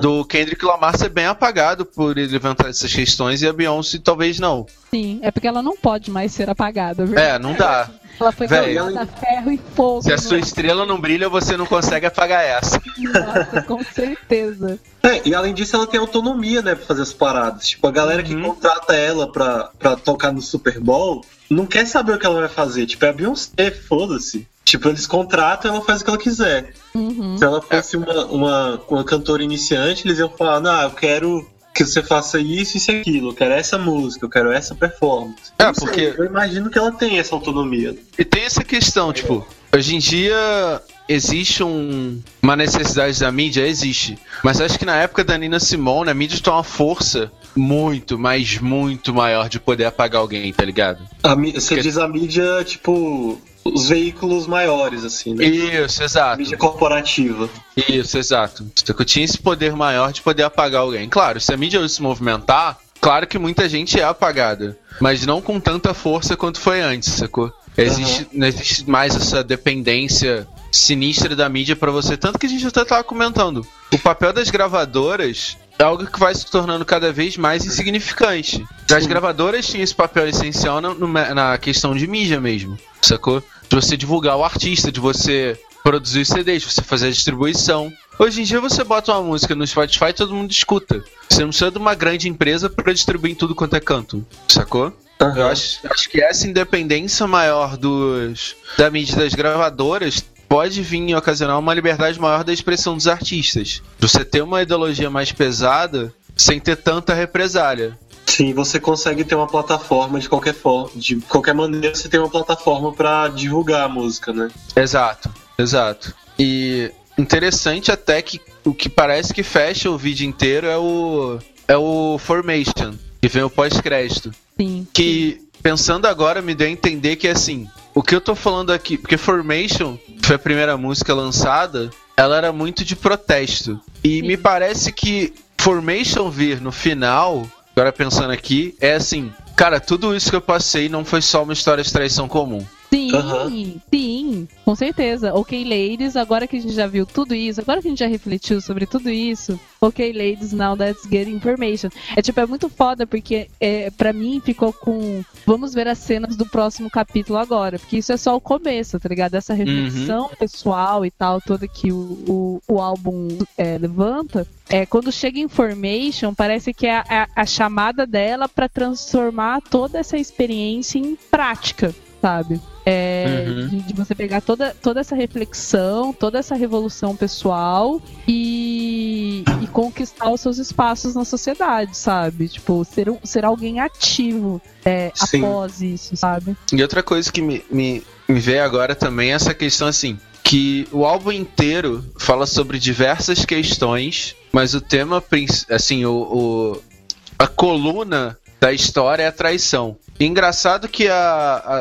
do Kendrick Lamar ser bem apagado por ele levantar essas questões e a Beyoncé talvez não. Sim, é porque ela não pode mais ser apagada, viu? É, não dá. Ela foi colocada a ferro e fogo. Se a sua estrela não brilha, você não consegue apagar essa. Nossa, com certeza. É, e além disso, ela tem autonomia, né, pra fazer as paradas. Tipo, a galera que Uhum. contrata ela pra, pra tocar no Super Bowl não quer saber o que ela vai fazer. Tipo, é a Beyoncé, foda-se. Tipo, eles contratam ela faz o que ela quiser. Uhum. Se ela fosse uma, uma, uma cantora iniciante, eles iam falar, não, eu quero que você faça isso, isso e aquilo, eu quero essa música, eu quero essa performance. É, porque- Eu imagino que ela tem essa autonomia. E tem essa questão, tipo, hoje em dia existe um- uma necessidade da mídia? Existe. Mas acho que na época da Nina Simone, a mídia tem uma força muito, mas muito maior de poder apagar alguém, tá ligado? A você Porque- diz a mídia, tipo, os veículos maiores, assim, né? Isso, exato. mídia corporativa. Isso, exato. Eu tinha esse poder maior de poder apagar alguém. Claro, se a mídia se movimentar, claro que muita gente é apagada. Mas não com tanta força quanto foi antes, sacou? Existe, Não existe mais essa dependência sinistra da mídia pra você. Tanto que a gente até tava comentando. O papel das gravadoras algo que vai se tornando cada vez mais insignificante. As gravadoras tinham esse papel essencial na, na questão de mídia mesmo, sacou? De você divulgar o artista, de você produzir os CDs, de você fazer a distribuição. Hoje em dia você bota uma música no Spotify e todo mundo escuta. Você não precisa de uma grande empresa pra distribuir em tudo quanto é canto, sacou? Aham. Eu acho, acho que essa independência maior dos da mídia das gravadoras pode vir a ocasionar uma liberdade maior da expressão dos artistas. Você ter uma ideologia mais pesada sem ter tanta represália. Sim, você consegue ter uma plataforma de qualquer forma. De qualquer maneira, você tem uma plataforma pra divulgar a música, né? Exato, exato. E interessante até que o que parece que fecha o vídeo inteiro é o é o Formation, que vem o pós-crédito. Sim. que pensando agora me deu a entender que assim o que eu tô falando aqui, porque Formation foi a primeira música lançada, ela era muito de protesto. E Sim. me parece que Formation vir no final, agora pensando aqui, é assim, cara, tudo isso que eu passei não foi só uma história de traição comum. Sim, Aham. sim, com certeza. Ok, ladies, agora que a gente já viu tudo isso, agora que a gente já refletiu sobre tudo isso, ok, ladies, now let's get information. É tipo, é muito foda porque é, para mim ficou com. Vamos ver as cenas do próximo capítulo agora, porque isso é só o começo, tá ligado? Essa reflexão pessoal e tal, toda que o, o, o álbum é, levanta. É, quando chega Information, parece que é a, a- a chamada dela pra transformar toda essa experiência em prática, sabe? É, Uhum. de, de você pegar toda, toda essa reflexão, toda essa revolução pessoal e, e conquistar os seus espaços na sociedade, sabe? Tipo, ser, um- ser alguém ativo é, após isso, sabe? E outra coisa que me, me, me veio agora também é essa questão assim. Que o álbum inteiro fala sobre diversas questões, mas o tema, assim, o, o- a coluna da história é a traição. E engraçado que a,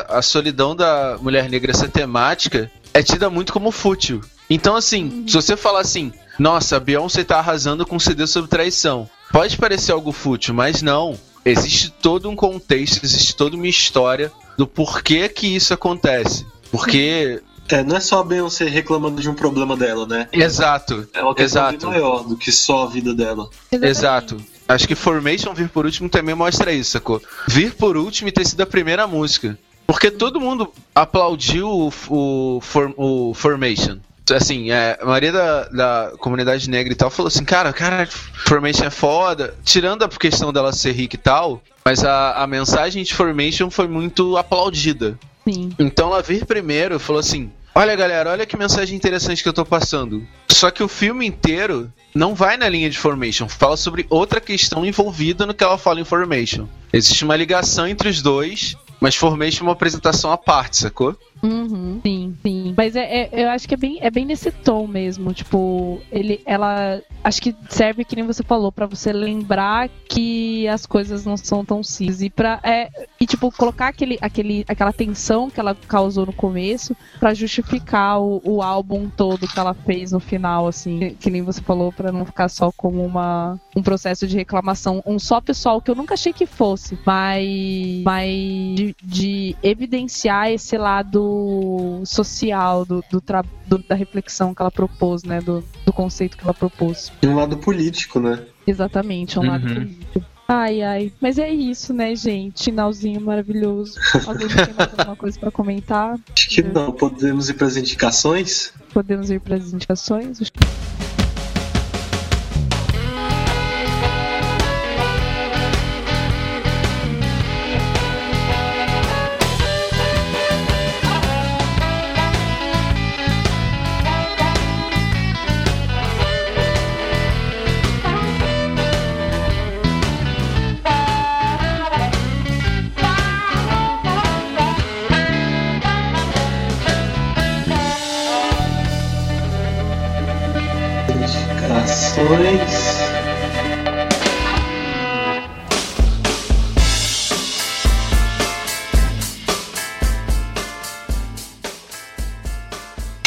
a, a solidão da mulher negra, essa temática, é tida muito como fútil. Então, assim, se você falar assim, nossa, a Beyoncé tá arrasando com um CD sobre traição, pode parecer algo fútil, mas não. Existe todo um contexto, existe toda uma história do porquê que isso acontece. Porque. É, não é só a Beyoncé reclamando de um problema dela, né? Exato, É uma questão bem Exato. maior do que só a vida dela. exato. Acho que Formation vir por último também mostra isso, sacou? Vir por último e ter sido a primeira música. Porque todo mundo aplaudiu o, o, o Formation. Assim, é, a maioria da, da comunidade negra e tal falou assim, cara, cara, Formation é foda. Tirando a questão dela ser rica e tal, mas a, a mensagem de Formation foi muito aplaudida. Sim. Então ela vir primeiro falou assim: Olha galera, olha que mensagem interessante que eu tô passando. Só que o filme inteiro não vai na linha de Formation, fala sobre outra questão envolvida no que ela fala em Formation. Existe uma ligação entre os dois, mas Formation é uma apresentação à parte, sacou? Uhum, sim, sim. Mas é, é- eu acho que é bem, é bem nesse tom mesmo. Tipo, ele, ela. Acho que serve, que nem você falou, pra você lembrar que as coisas não são tão simples. E, pra, é, e tipo, colocar aquele, aquele, aquela tensão que ela causou no começo pra justificar o, o álbum todo que ela fez no final, assim. Que, que nem você falou, pra não ficar só como uma, um processo de reclamação. Um só pessoal que eu nunca achei que fosse, mas, mas de, de evidenciar esse lado social do, do, tra- do- da reflexão que ela propôs, né? Do, do conceito que ela propôs. E um lado político, né? Exatamente, é um lado Uhum. político. Ai, ai. Mas é isso, né, gente? Finalzinho maravilhoso. Alguém tem mais alguma coisa pra comentar? Acho que não. Podemos ir para as indicações? Podemos ir para as indicações? Indicações.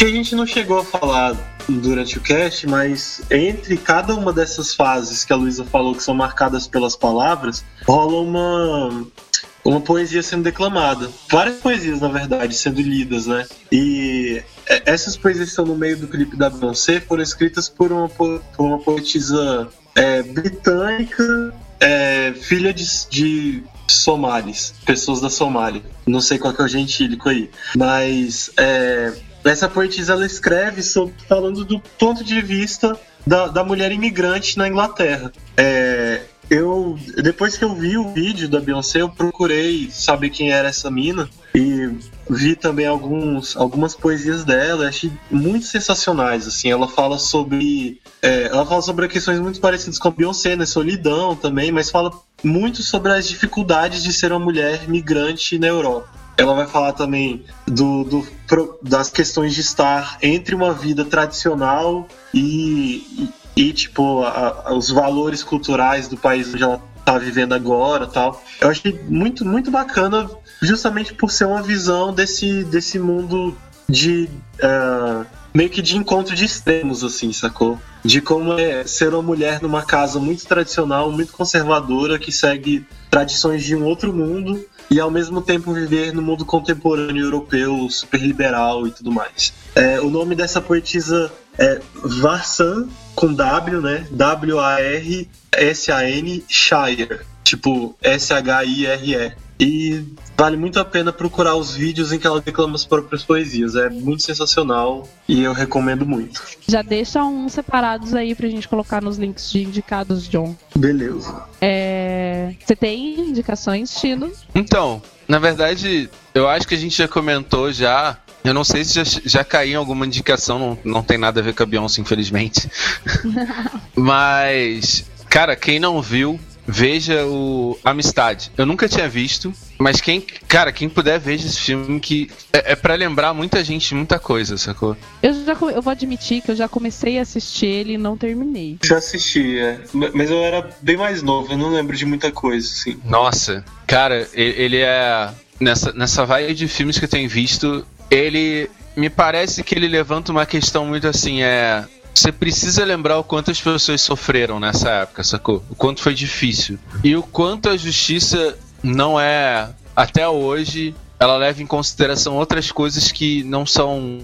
A gente não chegou a falar durante o cast, mas entre cada uma dessas fases que a Luísa falou que são marcadas pelas palavras, rola uma uma poesia sendo declamada. Várias poesias, na verdade, sendo lidas, né? E é, essas poesias que estão no meio do clipe da Beyoncé foram escritas por uma, po- por uma poetisa é, britânica, é, filha de, de somalis, pessoas da Somália. Não sei qual que é o gentílico aí. Mas é, essa poetisa ela escreve sobre, falando do ponto de vista da, da mulher imigrante na Inglaterra. É, eu depois que eu vi o vídeo da Beyoncé, eu procurei saber quem era essa mina e vi também alguns, algumas poesias dela, achei muito sensacionais. Assim, ela fala sobre é, ela fala sobre questões muito parecidas com a Beyoncé, né, solidão também, mas fala muito sobre as dificuldades de ser uma mulher migrante na Europa. Ela vai falar também do, do pro- das questões de estar entre uma vida tradicional e, e, e, tipo a- a- os valores culturais do país onde ela tá vivendo agora, tal. Eu achei muito muito bacana justamente por ser uma visão desse, desse mundo de. ah, meio que de encontro de extremos, assim, sacou? De como é ser uma mulher numa casa muito tradicional, muito conservadora, que segue tradições de um outro mundo e ao mesmo tempo viver no mundo contemporâneo europeu, super liberal e tudo mais. É, o nome dessa poetisa é Varsan, com W, né? W-A-R-S-A-N, Shire. Tipo, S-H-I-R-E. E vale muito a pena procurar os vídeos em que ela declama as próprias poesias. É muito sensacional e eu recomendo muito. Já deixa uns separados aí pra gente colocar nos links de indicados, John. Beleza. É, Você tem indicações, Tino? Então, na verdade, eu acho que a gente já comentou já. Eu não sei se já, já caiu em alguma indicação, não, não tem nada a ver com a Beyoncé, infelizmente. Mas, cara, quem não viu, veja o Amistade. Eu nunca tinha visto, mas quem, cara, quem puder veja esse filme que é, é para lembrar muita gente muita coisa, sacou? Eu já eu vou admitir que eu já comecei a assistir ele e não terminei. Já assisti, é. Mas eu era bem mais novo, eu não lembro de muita coisa, assim. Nossa, cara, ele é nessa nessa vibe de filmes que eu tenho visto, ele me parece que ele levanta uma questão muito assim, é você precisa lembrar o quanto as pessoas sofreram nessa época, sacou? O quanto foi difícil. E o quanto a justiça não é, até hoje, ela leva em consideração outras coisas que não são.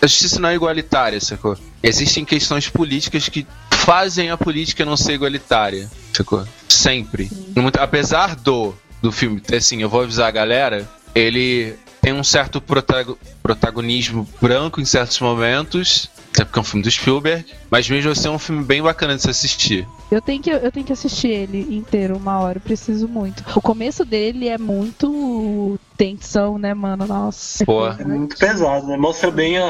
A justiça não é igualitária, sacou? Existem questões políticas que fazem a política não ser igualitária, sacou? Sempre. Apesar do, do filme, assim, eu vou avisar a galera, ele tem um certo protago- protagonismo branco em certos momentos, até porque é um filme do Spielberg, mas mesmo assim é um filme bem bacana de se assistir. Eu tenho que, eu tenho que assistir ele inteiro uma hora, eu preciso muito. O começo dele é muito tensão, né, mano? Nossa. Pô. É muito pesado, né? Mostra bem a,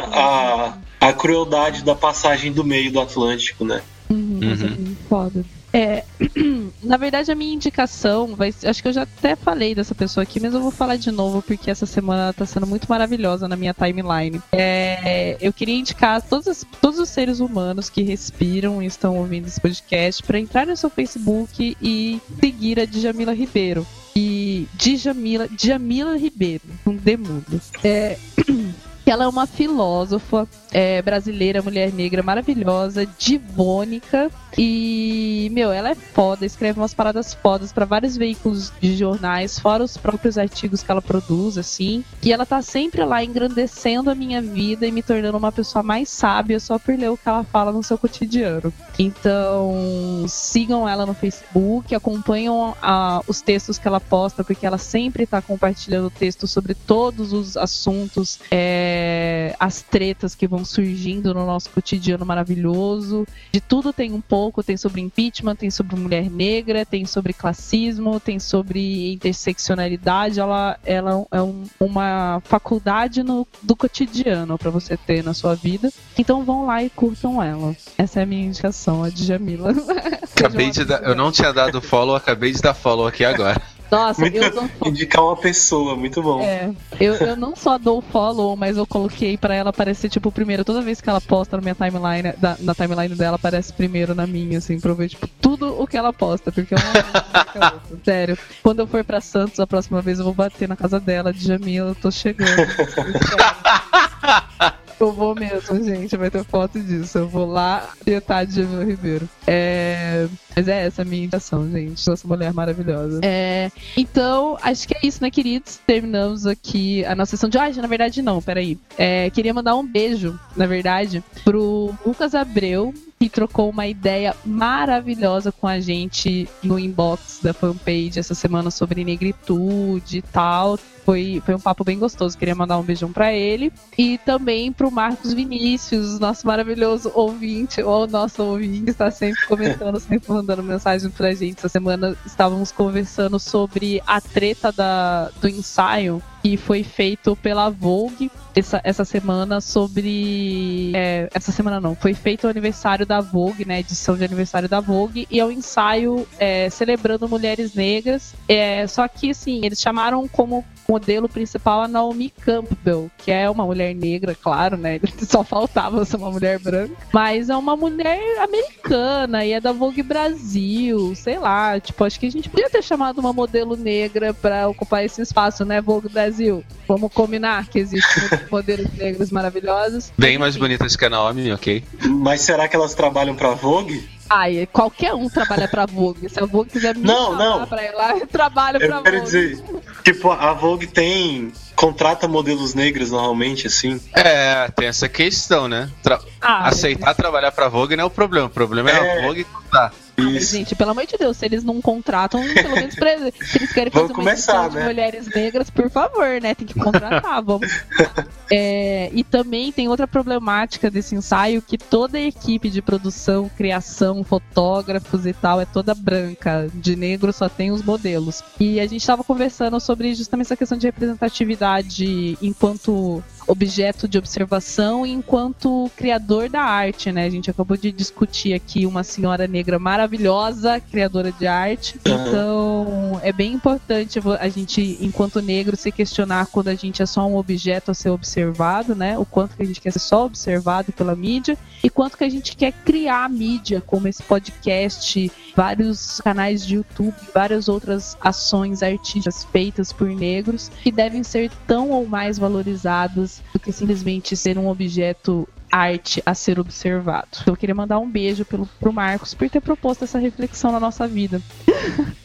a, a crueldade da passagem do meio do Atlântico, né? Uhum, é Uhum. muito foda. É, na verdade, a minha indicação vai Acho que eu já até falei dessa pessoa aqui, mas eu vou falar de novo porque essa semana tá sendo muito maravilhosa na minha timeline. É, eu queria indicar todos, os- todos os seres humanos que respiram e estão ouvindo esse podcast para entrar no seu Facebook e seguir a Djamila Ribeiro. E Djamila, Djamila Ribeiro, um demudo. É, ela é uma filósofa é, brasileira, mulher negra maravilhosa, divônica. E, meu, ela é foda, escreve umas paradas fodas pra vários veículos de jornais, fora os próprios artigos que ela produz, assim. E ela tá sempre lá engrandecendo a minha vida e me tornando uma pessoa mais sábia só por ler o que ela fala no seu cotidiano. Então, sigam ela no Facebook, acompanham ah, os textos que ela posta, porque ela sempre tá compartilhando textos sobre todos os assuntos, é, as tretas que vão surgindo no nosso cotidiano maravilhoso. De tudo tem um pouco, tem sobre impeachment, tem sobre mulher negra, tem sobre classismo, tem sobre interseccionalidade. Ela, ela é um- uma faculdade no- do cotidiano para você ter na sua vida. Então vão lá e curtam ela. Essa é a minha indicação, a Djamila. Acabei de dar, eu não tinha dado follow, acabei de dar follow aqui agora. Nossa, Muito eu não indicar uma pessoa, muito bom. É, eu, eu não só dou follow, mas eu coloquei pra ela aparecer, tipo, primeiro, toda vez que ela posta na minha timeline, da- na timeline dela, aparece primeiro na minha, assim, pra eu ver, tipo, tudo o que ela posta, porque eu não é. Sério. Quando eu for pra Santos a próxima vez, eu vou bater na casa dela, de Jamila, eu tô chegando. Eu vou mesmo, gente. Vai ter foto disso. Eu vou lá detalhe de Jamila Ribeiro. É... Mas é essa a minha indicação, gente. Nossa mulher maravilhosa. É... Então, acho que é isso, né, queridos? Terminamos aqui a nossa sessão de. Ah, na verdade, não, peraí. É, queria mandar um beijo, na verdade, pro Lucas Abreu, que trocou uma ideia maravilhosa com a gente no inbox da fanpage essa semana sobre negritude e tal. Foi, foi um papo bem gostoso. Queria mandar um beijão pra ele. E também pro Marcos Vinícius, nosso maravilhoso ouvinte, ou nosso ouvinte, está sempre comentando, sempre mandando mensagem pra gente. Essa semana estávamos conversando sobre a treta da, do ensaio que foi feito pela Vogue essa, essa semana sobre. é, essa semana não, foi feito o aniversário da Vogue, né? Edição de aniversário da Vogue, e é um ensaio é, celebrando mulheres negras. É, só que, assim, eles chamaram como modelo principal a Naomi Campbell, que é uma mulher negra, claro, né? Só faltava ser uma mulher branca. Mas é uma mulher americana e é da Vogue Brasil, sei lá. Tipo, acho que a gente podia ter chamado uma modelo negra pra ocupar esse espaço, né, Vogue Brasil? Vamos combinar que existem modelos negros maravilhosos. Bem mais bonitas que a Naomi, ok? Mas será que elas trabalham pra Vogue? Ai, qualquer um trabalha pra Vogue. Se a Vogue quiser me Não, chamar não. pra ir lá, eu trabalho pra Eu quero Vogue. dizer, tipo, a Vogue tem. contrata modelos negros normalmente, assim. É, tem essa questão, né? Tra- Ah, Aceitar trabalhar pra Vogue não é o problema. O problema é, É. a Vogue contar. Gente, pelo amor de Deus, se eles não contratam, pelo menos pra, se eles querem fazer Vamos uma começar, edição de né? mulheres negras, por favor, né? Tem que contratar, vamos. É, e também tem outra problemática desse ensaio que toda a equipe de produção, criação, fotógrafos e tal é toda branca. De negro só tem os modelos. E a gente estava conversando sobre justamente essa questão de representatividade enquanto objeto de observação e enquanto criador da arte, né? A gente acabou de discutir aqui uma senhora negra maravilhosa, criadora de arte. Então, é bem importante a gente, enquanto negro, se questionar quando a gente é só um objeto a ser observado, né? O quanto que a gente quer ser só observado pela mídia e quanto que a gente quer criar mídia, como esse podcast, vários canais de YouTube, várias outras ações artísticas feitas por negros que devem ser tão ou mais valorizadas do que simplesmente ser um objeto arte a ser observado. Então, eu queria mandar um beijo pelo, pro Marcos por ter proposto essa reflexão na nossa vida.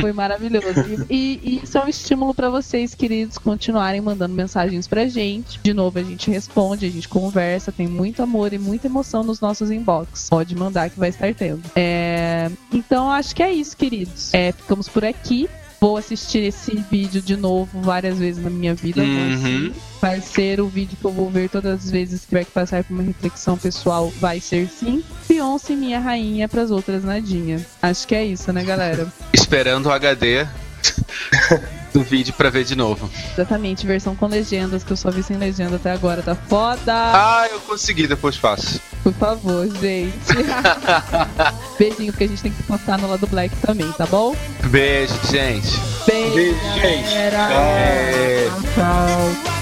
Foi maravilhoso. E, e isso é um estímulo para vocês, queridos, continuarem mandando mensagens pra gente. De novo, a gente responde, a gente conversa, tem muito amor e muita emoção nos nossos inbox. Pode mandar que vai estar tendo. É, Então, acho que é isso, queridos. É, ficamos por aqui. Vou assistir esse vídeo de novo várias vezes na minha vida. vou Uhum. sim. Vai ser o vídeo que eu vou ver todas as vezes que tiver que passar por uma reflexão pessoal. Vai ser sim. Beyoncé, minha rainha, pras outras nadinha. Acho que é isso, né, galera? Esperando o HD do vídeo pra ver de novo. Exatamente, versão com legendas, que eu só vi sem legenda até agora. Tá foda! Ah, eu consegui, depois faço. Por favor, gente. Beijinho, porque a gente tem que postar no lado Black também, tá bom? Beijo, gente. Beijo, Beijo, gente. É. Tchau.